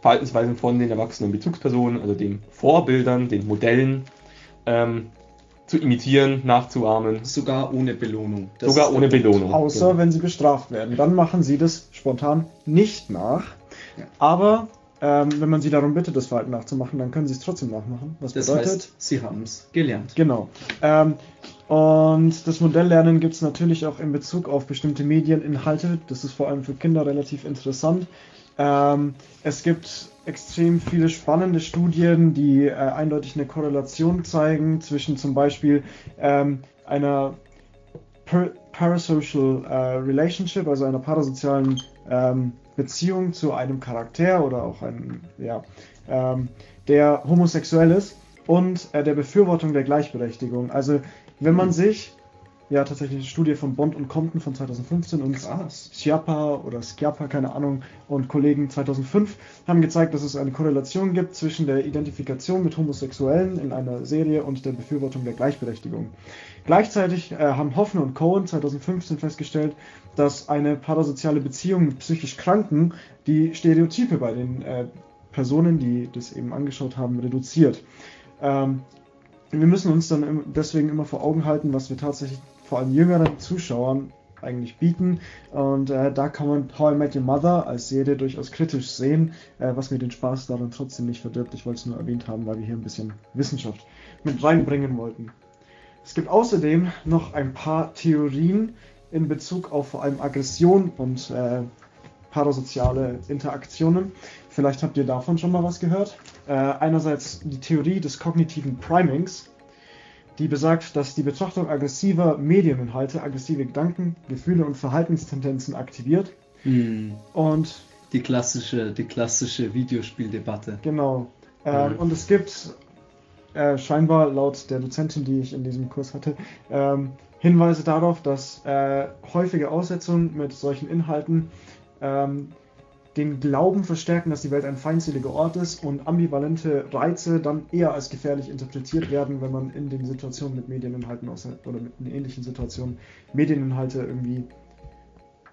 Verhaltensweisen von den erwachsenen Bezugspersonen, also den Vorbildern, den Modellen, ähm, zu imitieren, nachzuahmen, Sogar ohne Belohnung. Das sogar ohne. Belohnung. Außer wenn sie bestraft werden. Dann machen sie das spontan nicht nach. Ja. Aber ähm, wenn man sie darum bittet, das Verhalten nachzumachen, dann können sie es trotzdem nachmachen. Was Das bedeutet, heißt, sie haben es gelernt. Genau. Ähm, und das Modelllernen gibt es natürlich auch in Bezug auf bestimmte Medieninhalte. Das ist vor allem für Kinder relativ interessant. Ähm, es gibt extrem viele spannende Studien, die äh, eindeutig eine Korrelation zeigen zwischen zum Beispiel ähm, einer per parasocial äh, relationship, also einer parasozialen ähm, Beziehung zu einem Charakter oder auch einem, ja, ähm, der homosexuell ist und äh, der Befürwortung der Gleichberechtigung. Also wenn man sich, ja tatsächlich eine Studie von Bond und Compton von 2015 und Krass. Schiappa oder Schiappa, keine Ahnung, und Kollegen 2005 haben gezeigt, dass es eine Korrelation gibt zwischen der Identifikation mit Homosexuellen in einer Serie und der Befürwortung der Gleichberechtigung. Gleichzeitig äh, haben Hoffner und Cohen 2015 festgestellt, dass eine parasoziale Beziehung mit psychisch Kranken die Stereotype bei den äh, Personen, die das eben angeschaut haben, reduziert. Ähm, wir müssen uns dann deswegen immer vor Augen halten, was wir tatsächlich vor allem jüngeren Zuschauern eigentlich bieten. Und äh, da kann man How I Met Your Mother als Serie durchaus kritisch sehen, äh, was mir den Spaß daran trotzdem nicht verdirbt. Ich wollte es nur erwähnt haben, weil wir hier ein bisschen Wissenschaft mit reinbringen wollten. Es gibt außerdem noch ein paar Theorien in Bezug auf vor allem Aggression und äh, parasoziale Interaktionen. Vielleicht habt ihr davon schon mal was gehört. Äh, einerseits die Theorie des kognitiven Primings, die besagt, dass die Betrachtung aggressiver Medieninhalte aggressive Gedanken, Gefühle und Verhaltenstendenzen aktiviert. Hm. Und Die klassische, die klassische Videospieldebatte. Genau. Ähm, Mhm. Und es gibt äh, scheinbar laut der Dozentin, die ich in diesem Kurs hatte, ähm, Hinweise darauf, dass äh, häufige Aussetzungen mit solchen Inhalten ähm, den Glauben verstärken, dass die Welt ein feindseliger Ort ist und ambivalente Reize dann eher als gefährlich interpretiert werden, wenn man in den Situationen mit Medieninhalten aus oder in ähnlichen Situationen Medieninhalte irgendwie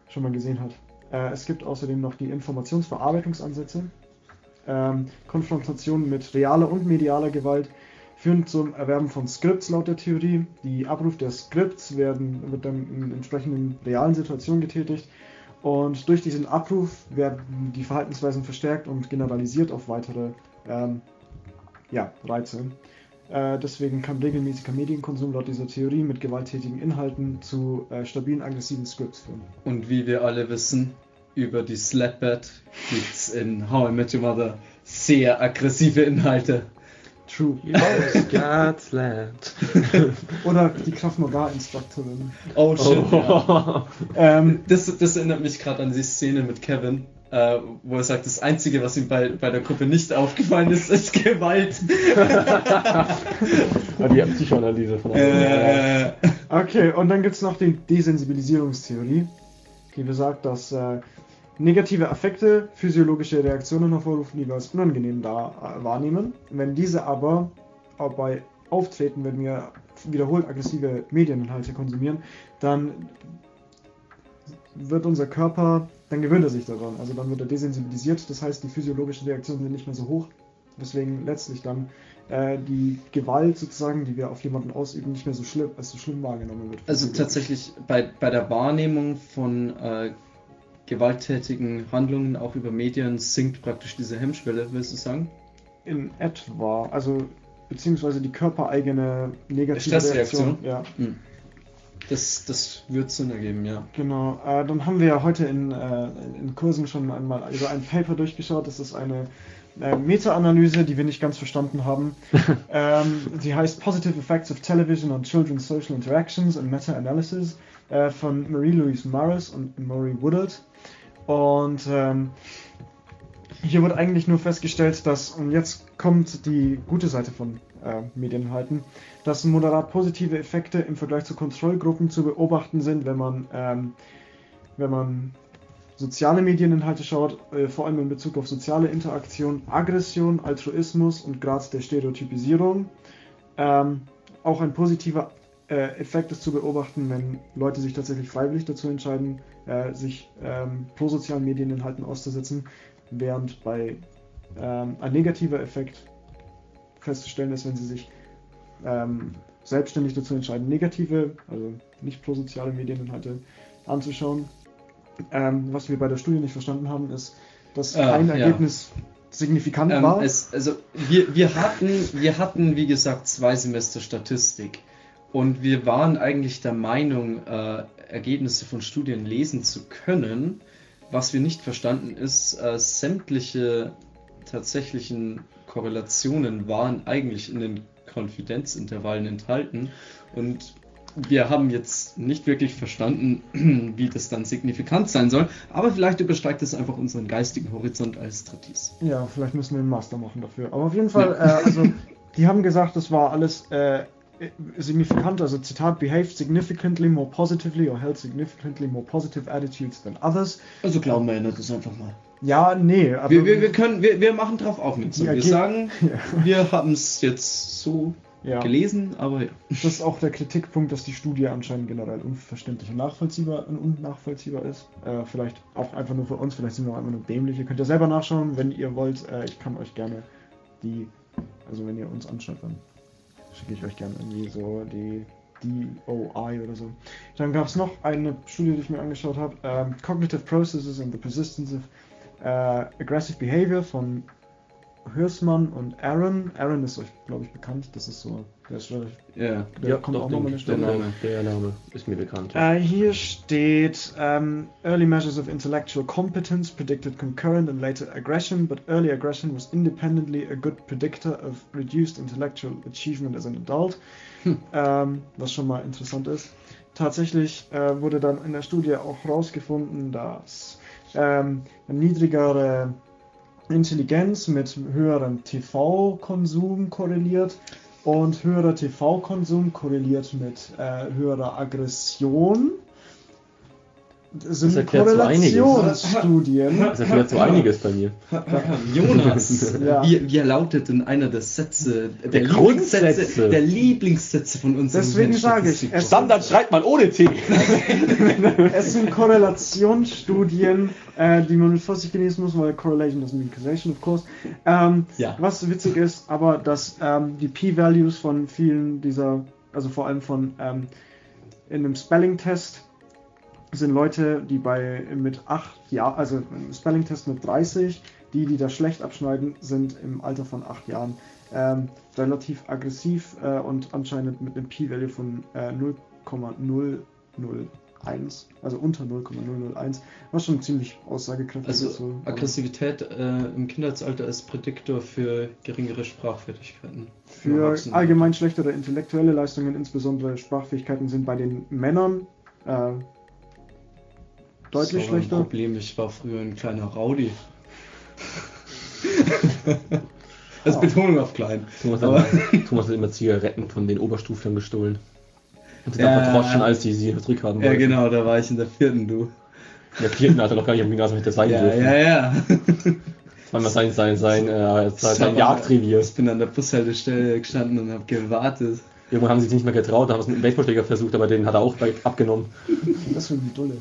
schon mal gesehen hat. Äh, es gibt außerdem noch die Informationsverarbeitungsansätze. Ähm, Konfrontation mit realer und medialer Gewalt führen zum Erwerben von Scripts laut der Theorie. Die Abruf der Scripts werden, wird dann in entsprechenden realen Situationen getätigt. Und durch diesen Abruf werden die Verhaltensweisen verstärkt und generalisiert auf weitere ähm, ja, Reize. Äh, deswegen kann regelmäßiger Medienkonsum laut dieser Theorie mit gewalttätigen Inhalten zu äh, stabilen aggressiven Scripts führen. Und wie wir alle wissen, über die Slapbat gibt's in How I Met Your Mother sehr aggressive Inhalte. True. <laughs> God's land. <laughs> Oder die Kraft Maga-Instruktorin. Oh shit. Ja. Oh. <laughs> Ähm, Das, das erinnert mich gerade an die Szene mit Kevin, äh, wo er sagt, das Einzige, was ihm bei, bei der Gruppe nicht aufgefallen ist, ist Gewalt. Ah, die Psychoanalyse von äh, Okay, und dann gibt es noch die Desensibilisierungstheorie, die besagt, dass äh, negative Affekte physiologische Reaktionen hervorrufen, die wir als unangenehm da, äh, wahrnehmen. Wenn diese aber dabei auftreten, wenn wir wiederholt aggressive Medieninhalte konsumieren, dann wird unser Körper, dann gewöhnt er sich daran. Also dann wird er desensibilisiert, das heißt, die physiologischen Reaktionen sind nicht mehr so hoch, weswegen letztlich dann äh, die Gewalt sozusagen, die wir auf jemanden ausüben, nicht mehr so schlimm, als so schlimm wahrgenommen wird. also tatsächlich bei, bei der Wahrnehmung von äh, gewalttätigen Handlungen auch über Medien sinkt praktisch diese Hemmschwelle, willst du sagen? In etwa, also beziehungsweise die körpereigene negative? Reaktion. Ja, Hm. Das, das wird Sinn ergeben, ja. genau. Äh, dann haben wir ja heute in, äh, in Kursen schon einmal über ein Paper durchgeschaut. Das ist eine äh, Meta-Analyse, die wir nicht ganz verstanden haben. <laughs> ähm, die heißt Positive Effects of Television on Children's Social Interactions and Meta-Analysis äh, von Marie-Louise Maris und Maury Woodard. Und ähm, hier wird eigentlich nur festgestellt, dass, und jetzt kommt die gute Seite von äh, Medieninhalten, dass moderat positive Effekte im Vergleich zu Kontrollgruppen zu beobachten sind, wenn man, ähm, wenn man soziale Medieninhalte schaut, äh, vor allem in Bezug auf soziale Interaktion, Aggression, Altruismus und Grad der Stereotypisierung. Ähm, auch ein positiver Effekt ist zu beobachten, wenn Leute sich tatsächlich freiwillig dazu entscheiden, äh, sich ähm, prosozialen Medieninhalten auszusetzen, während bei ähm, ein negativer Effekt festzustellen ist, wenn sie sich ähm, selbstständig dazu entscheiden, negative, also nicht prosoziale Medieninhalte anzuschauen. Ähm, was wir bei der Studie nicht verstanden haben, ist, dass Ah, kein ja. Ergebnis signifikant Ähm, war. es, also wir, wir, hatten, wir hatten, wie gesagt, zwei Semester Statistik. Und wir waren eigentlich der Meinung, äh, Ergebnisse von Studien lesen zu können. Was wir nicht verstanden ist, äh, sämtliche tatsächlichen Korrelationen waren eigentlich in den Konfidenzintervallen enthalten. Und wir haben jetzt nicht wirklich verstanden, <clears throat> wie das dann signifikant sein soll. Aber vielleicht übersteigt es einfach unseren geistigen Horizont als Trittis. Ja, vielleicht müssen wir einen Master machen dafür. Aber auf jeden Fall, äh, also die haben gesagt, das war alles äh, signifikant. Also Zitat, behaved significantly more positively or held significantly more positive attitudes than others. Also glauben wir das einfach mal. Ja, nee, aber Wir, wir, wir, können, wir, wir machen drauf aufmerksam. Wir ge- sagen, Ja. wir <laughs> haben es jetzt so ja. gelesen, aber ja. Das ist auch der Kritikpunkt, dass die Studie anscheinend generell unverständlich und nachvollziehbar und unnachvollziehbar ist. Äh, vielleicht auch einfach nur für uns, vielleicht sind wir auch einfach nur dämlich. Ihr könnt ja selber nachschauen, wenn ihr wollt. Äh, ich kann euch gerne die, also wenn ihr uns anschaut, dann schicke ich euch gerne irgendwie so die DOI oder so. Dann gab es noch eine Studie, die ich mir angeschaut habe. Ähm, Cognitive Processes and the Persistence of äh, Aggressive Behavior von Hürsmann und Aaron. Aaron ist euch, glaube ich, bekannt. Das ist so, der ist ja. der kommt auch nochmal der, Stelle. Name, der Name ist mir bekannt. Äh, hier steht ähm, Early measures of intellectual competence predicted concurrent and later aggression, but early aggression was independently a good predictor of reduced intellectual achievement as an adult. Ähm, was schon mal interessant ist. Tatsächlich äh, wurde dann in der Studie auch herausgefunden, dass ähm, niedrigere Intelligenz mit höherem TV-Konsum korreliert und höherer TV-Konsum korreliert mit äh, höherer Aggression. Das sind einiges. Korrelationsstudien. Das erklärt so einiges bei mir. <laughs> Jonas, <laughs> Ja. wie, wie lautet denn einer der Sätze, der, Der Lieblingssätze, Grundsätze. der Lieblingssätze von unserem Deswegen sage ich, es- Standard schreibt man ohne T. <laughs> Es sind Korrelationsstudien, äh, die man mit Vorsicht genießen muss, weil Correlation doesn't mean causation, of course. Ähm, Ja. Was witzig ist, aber dass ähm, die P-Values von vielen dieser, also vor allem von ähm, in einem Spelling-Test sind Leute, die bei mit 8 Jahren, also im Spelling-Test mit 30, die, die da schlecht abschneiden, sind im Alter von 8 Jahren ähm, relativ aggressiv äh, und anscheinend mit einem P-Value von äh, 0,001, also unter 0,001, was schon ziemlich aussagekräftig ist. Also so. Aber Aggressivität äh, im Kindheitsalter ist Prädiktor für geringere Sprachfertigkeiten. Für allgemein schlechtere intellektuelle Leistungen, insbesondere Sprachfähigkeiten, sind bei den Männern äh, deutlich Das war mein schlechter. Problem, ich war früher ein kleiner Rowdy. <laughs> Als Ah. Betonung auf klein. Thomas Aber- hat, <laughs> Thomas hat immer Zigaretten von den Oberstuflern gestohlen. Und sie Ja. dann verdroschen, als die sie zurückhaben Ja, wollten. genau, da war ich in der vierten, du. In der vierten hat er noch gar nicht am Gymnasium hätte sein Ja, dürfen. ja, ja. Das war immer sein, sein, sein, äh, sein, Jagdrevier. Ich bin an der Bushaltestelle gestanden und habe gewartet. Irgendwann haben sie sich nicht mehr getraut, da haben sie es mit einem Baseballschläger versucht, aber den hat er auch abgenommen. Das finde ich Dulle.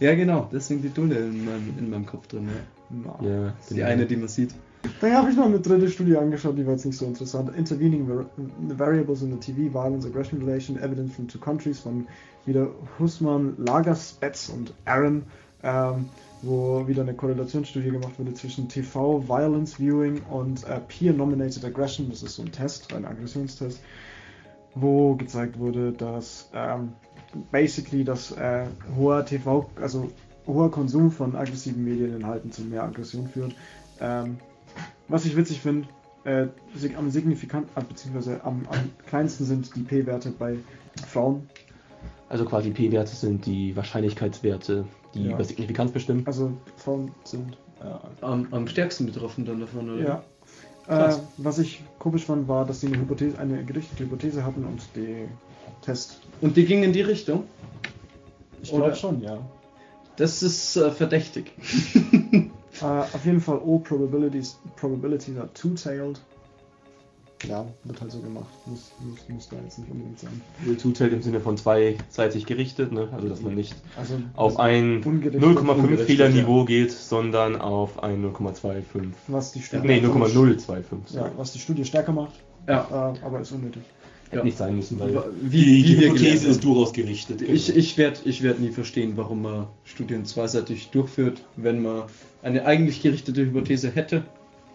Ja, genau, deswegen die Dulle in meinem, in meinem Kopf drin. Ja. Ja. Ist die eine, die man sieht. Dann habe ich noch eine dritte Studie angeschaut, die war jetzt nicht so interessant. Intervening Var Variables in the TV Violence Aggression Relation Evidence from two countries von wieder Husman, Lagerspetz und Aaron, ähm, wo wieder eine Korrelationsstudie gemacht wurde zwischen TV Violence Viewing und äh, Peer Nominated Aggression. Das ist so ein Test, ein Aggressionstest, wo gezeigt wurde, dass ähm, basically das äh, hoher TV, also hoher Konsum von aggressiven Medieninhalten zu mehr Aggression führt. Ähm, was ich witzig finde, äh, sig- am signifikant, äh, beziehungsweise am, am kleinsten sind die P-Werte bei Frauen. Also quasi P-Werte sind die Wahrscheinlichkeitswerte, die Ja. über Signifikanz bestimmen. Also Frauen sind äh, Am, am stärksten betroffen dann davon, oder? Ja. Äh, was ich komisch fand, war, dass sie eine, Hypothese, eine gerichtete Hypothese hatten und die Test. Und die ging in die Richtung. Ich Oder- glaube schon, ja. Das ist äh, verdächtig. <laughs> Äh, auf jeden Fall, all probabilities, probabilities are two-tailed. Ja, wird halt so gemacht. Muss, muss, muss da jetzt nicht unbedingt sein. Will Two-Tailed im Sinne von zweiseitig gerichtet, ne? also dass man nicht Also auf ein Ungerichtet. 0,5 Ungerichtet, Fehlerniveau geht, sondern auf ein 0,25. was die Studie Nee, 0,025. Ja, was die Studie stärker macht, Ja. äh, aber ist unnötig. Hätte nicht sein müssen, weil Wie, wie wir gelernt haben. durchaus gerichtet. Ich, ich werde ich werd nie verstehen, warum man Studien zweiseitig durchführt, wenn man eine eigentlich gerichtete Hypothese hätte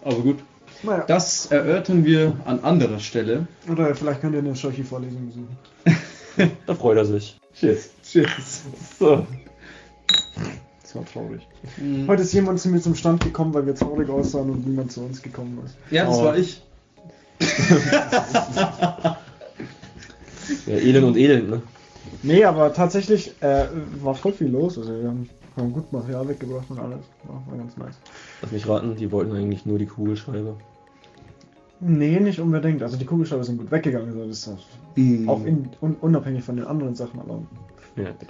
Aber gut, Naja. das erörtern wir an anderer Stelle. Oder vielleicht könnt ihr eine Scheuchi-Vorlesung besuchen. <laughs> Da freut er sich. Cheers. Tschüss. So. Das war traurig. Heute ist jemand zu mir zum Stand gekommen, weil wir traurig aussahen und niemand zu uns gekommen ist. Ja, das Oh. war ich. <laughs> Ja, Elend und Elend, ne? Nee, aber tatsächlich äh, war voll viel los. Also wir haben, haben gut Material weggebracht und alles. War, war ganz nice. Lass mich raten, die wollten eigentlich nur die Kugelschreiber. Nee, nicht unbedingt. Also die Kugelschreiber sind gut weggegangen. Das ist auch, Mhm. auch in, un, unabhängig von den anderen Sachen. Aber Ja, okay.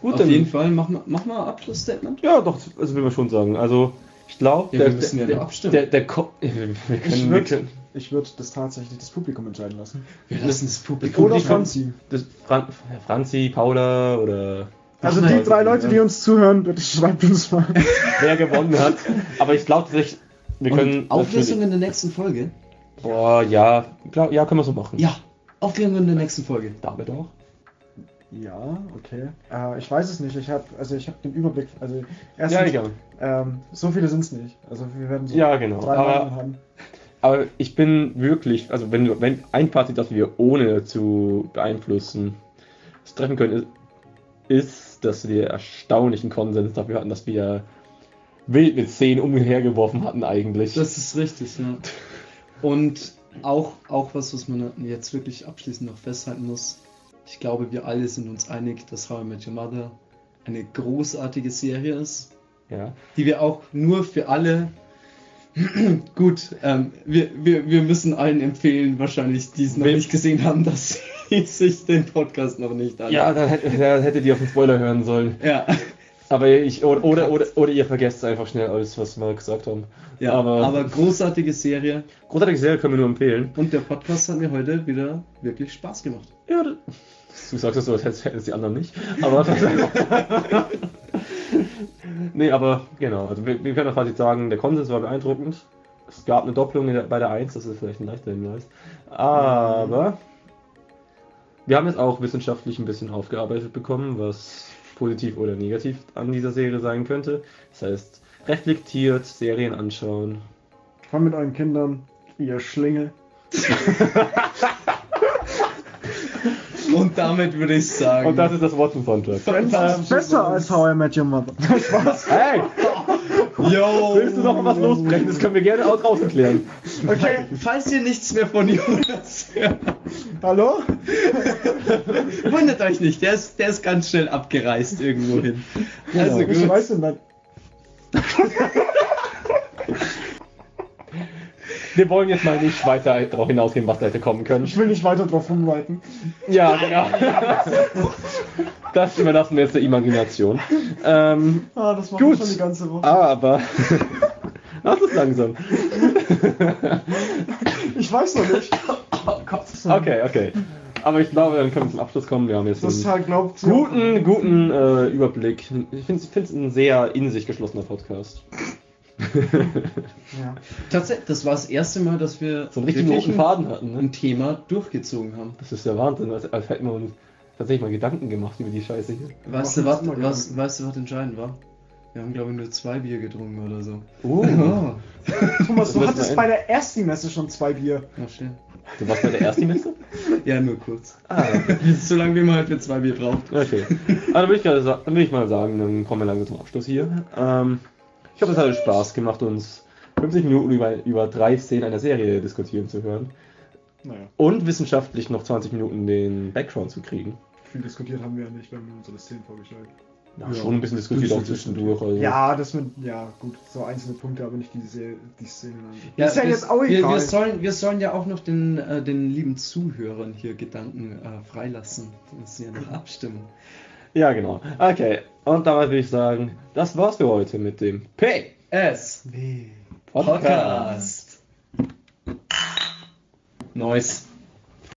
Gut, Auf dann- jeden Fall, mach mal, mach mal ein Abschlussstatement. Ja, doch, also will man schon sagen. Also, ich glaube, Ja, wir müssen ja noch abstimmen. Der, der, Ko <laughs> wir können, ich würde würd das tatsächlich das Publikum entscheiden lassen. Wir lassen das Publikum. Oder Franzi. das Fran Franzi, Paula oder Also die drei Leute, die uns zuhören, bitte schreibt uns mal. wer gewonnen hat. Aber ich glaube wir können. Und Auflösung natürlich- in der nächsten Folge? Boah, ja, klar, ja, können wir so machen. Ja, Auflösung in der nächsten Folge. Damit auch. Ja, okay. Äh, ich weiß es nicht. Ich habe also ich habe den Überblick. Also erstens, Ja, egal. ähm, so viele sind es nicht. Also wir werden so Ja, genau. drei Aber- haben. Aber ich bin wirklich, also wenn, du- wenn ein Party, das wir ohne zu beeinflussen es treffen können, ist, ist, dass wir erstaunlichen Konsens dafür hatten, dass wir wild mit Szenen umhergeworfen hatten eigentlich. Das ist richtig, ja. Und auch, auch was, was man jetzt wirklich abschließend noch festhalten muss. Ich glaube, wir alle sind uns einig, dass How I Met Your Mother eine großartige Serie ist, ja. die wir auch nur für alle. <clears throat> Gut, ähm, wir, wir, wir müssen allen empfehlen, wahrscheinlich, die es noch Wem- nicht gesehen haben, dass <laughs> sie sich den Podcast noch nicht anschauen. ja, dann hätte, dann hättet ihr auf den Spoiler hören sollen. ja. Aber ich, oder, oder, oder, oder ihr vergesst einfach schnell alles, was wir gesagt haben. ja aber, aber großartige Serie. großartige Serie können wir nur empfehlen. Und der Podcast hat mir heute wieder wirklich Spaß gemacht. Ja, das- du sagst es so, als hätten es die anderen nicht. Aber. <laughs> nee, aber genau. Also wir, wir können auf Fazit sagen, der Konsens war beeindruckend. Es gab eine Doppelung der, bei der 1, das ist vielleicht ein leichter Hinweis. Aber wir haben jetzt auch wissenschaftlich ein bisschen aufgearbeitet bekommen, was positiv oder negativ an dieser Serie sein könnte. Das heißt, reflektiert, Serien anschauen. Komm mit euren Kindern, ihr Schlinge. <laughs> Und damit würde ich sagen. Und das ist das Wort zum Sonntag. Besser als How I Met Your Mother. <laughs> Spaß. Hey! Yo! Willst du noch was losbrechen? Das können wir gerne auch draußen klären. Okay, Falls ihr nichts mehr von Jonas hört, hallo? <laughs> wundert euch nicht, der ist, der ist ganz schnell abgereist irgendwo hin. Also ich gut. weiß nicht. Wir wollen jetzt mal nicht weiter darauf hinausgehen, was da hätte kommen können. Ich will nicht weiter drauf rumreiten. Ja, genau. Das überlassen wir jetzt der Imagination. Ähm, Ah, das macht Gut. schon die ganze Woche. aber. <laughs> Lass es langsam. <laughs> Ich weiß noch nicht. <laughs> Okay, okay. Aber ich glaube, dann können wir zum Abschluss kommen. Wir haben jetzt Das einen halt glaubt guten, guten äh, Überblick. Ich finde es ein sehr in sich geschlossener Podcast. Ja. Tatsächlich, das war das erste Mal, dass wir So einen richtigen wirklich roten Faden hatten. Ne? ein Thema durchgezogen haben. Das ist der Wahnsinn, als, als hätten wir uns tatsächlich mal Gedanken gemacht über die Scheiße hier. Weißt du, was, was, weißt du, was entscheidend war? Wir haben, glaube ich, nur zwei Bier getrunken oder so. Oh, <laughs> Thomas, du hattest bei der ersten Messe schon zwei Bier. Ja, schön. du warst bei der ersten Messe? <laughs> Ja, nur kurz. Ah, <laughs> so lange wie man halt für zwei Bier braucht. Okay. Also dann würde ich, dann würde ich mal sagen, dann kommen wir langsam zum Abschluss hier. Ähm, ich hoffe, es hat euch Spaß gemacht, uns 50 Minuten über, über drei Szenen einer Serie diskutieren zu hören. Naja, Und wissenschaftlich noch 20 Minuten den Background zu kriegen. viel diskutiert haben wir ja nicht, wir haben unsere Szenen vorgestellt. Ja, schon ein bisschen diskutiert auch zwischendurch. Also. Ja, das mit, ja, gut, so einzelne Punkte, aber nicht die, die sich. Ja, ist ja wir, jetzt auch wir, egal. wir, sollen, wir sollen ja auch noch den, äh, den lieben Zuhörern hier Gedanken äh, freilassen. Das ist ja noch abstimmen. ja, genau. Okay, und damit würde ich sagen, das war's für heute mit dem PS nee. Podcast. Podcast. Nice.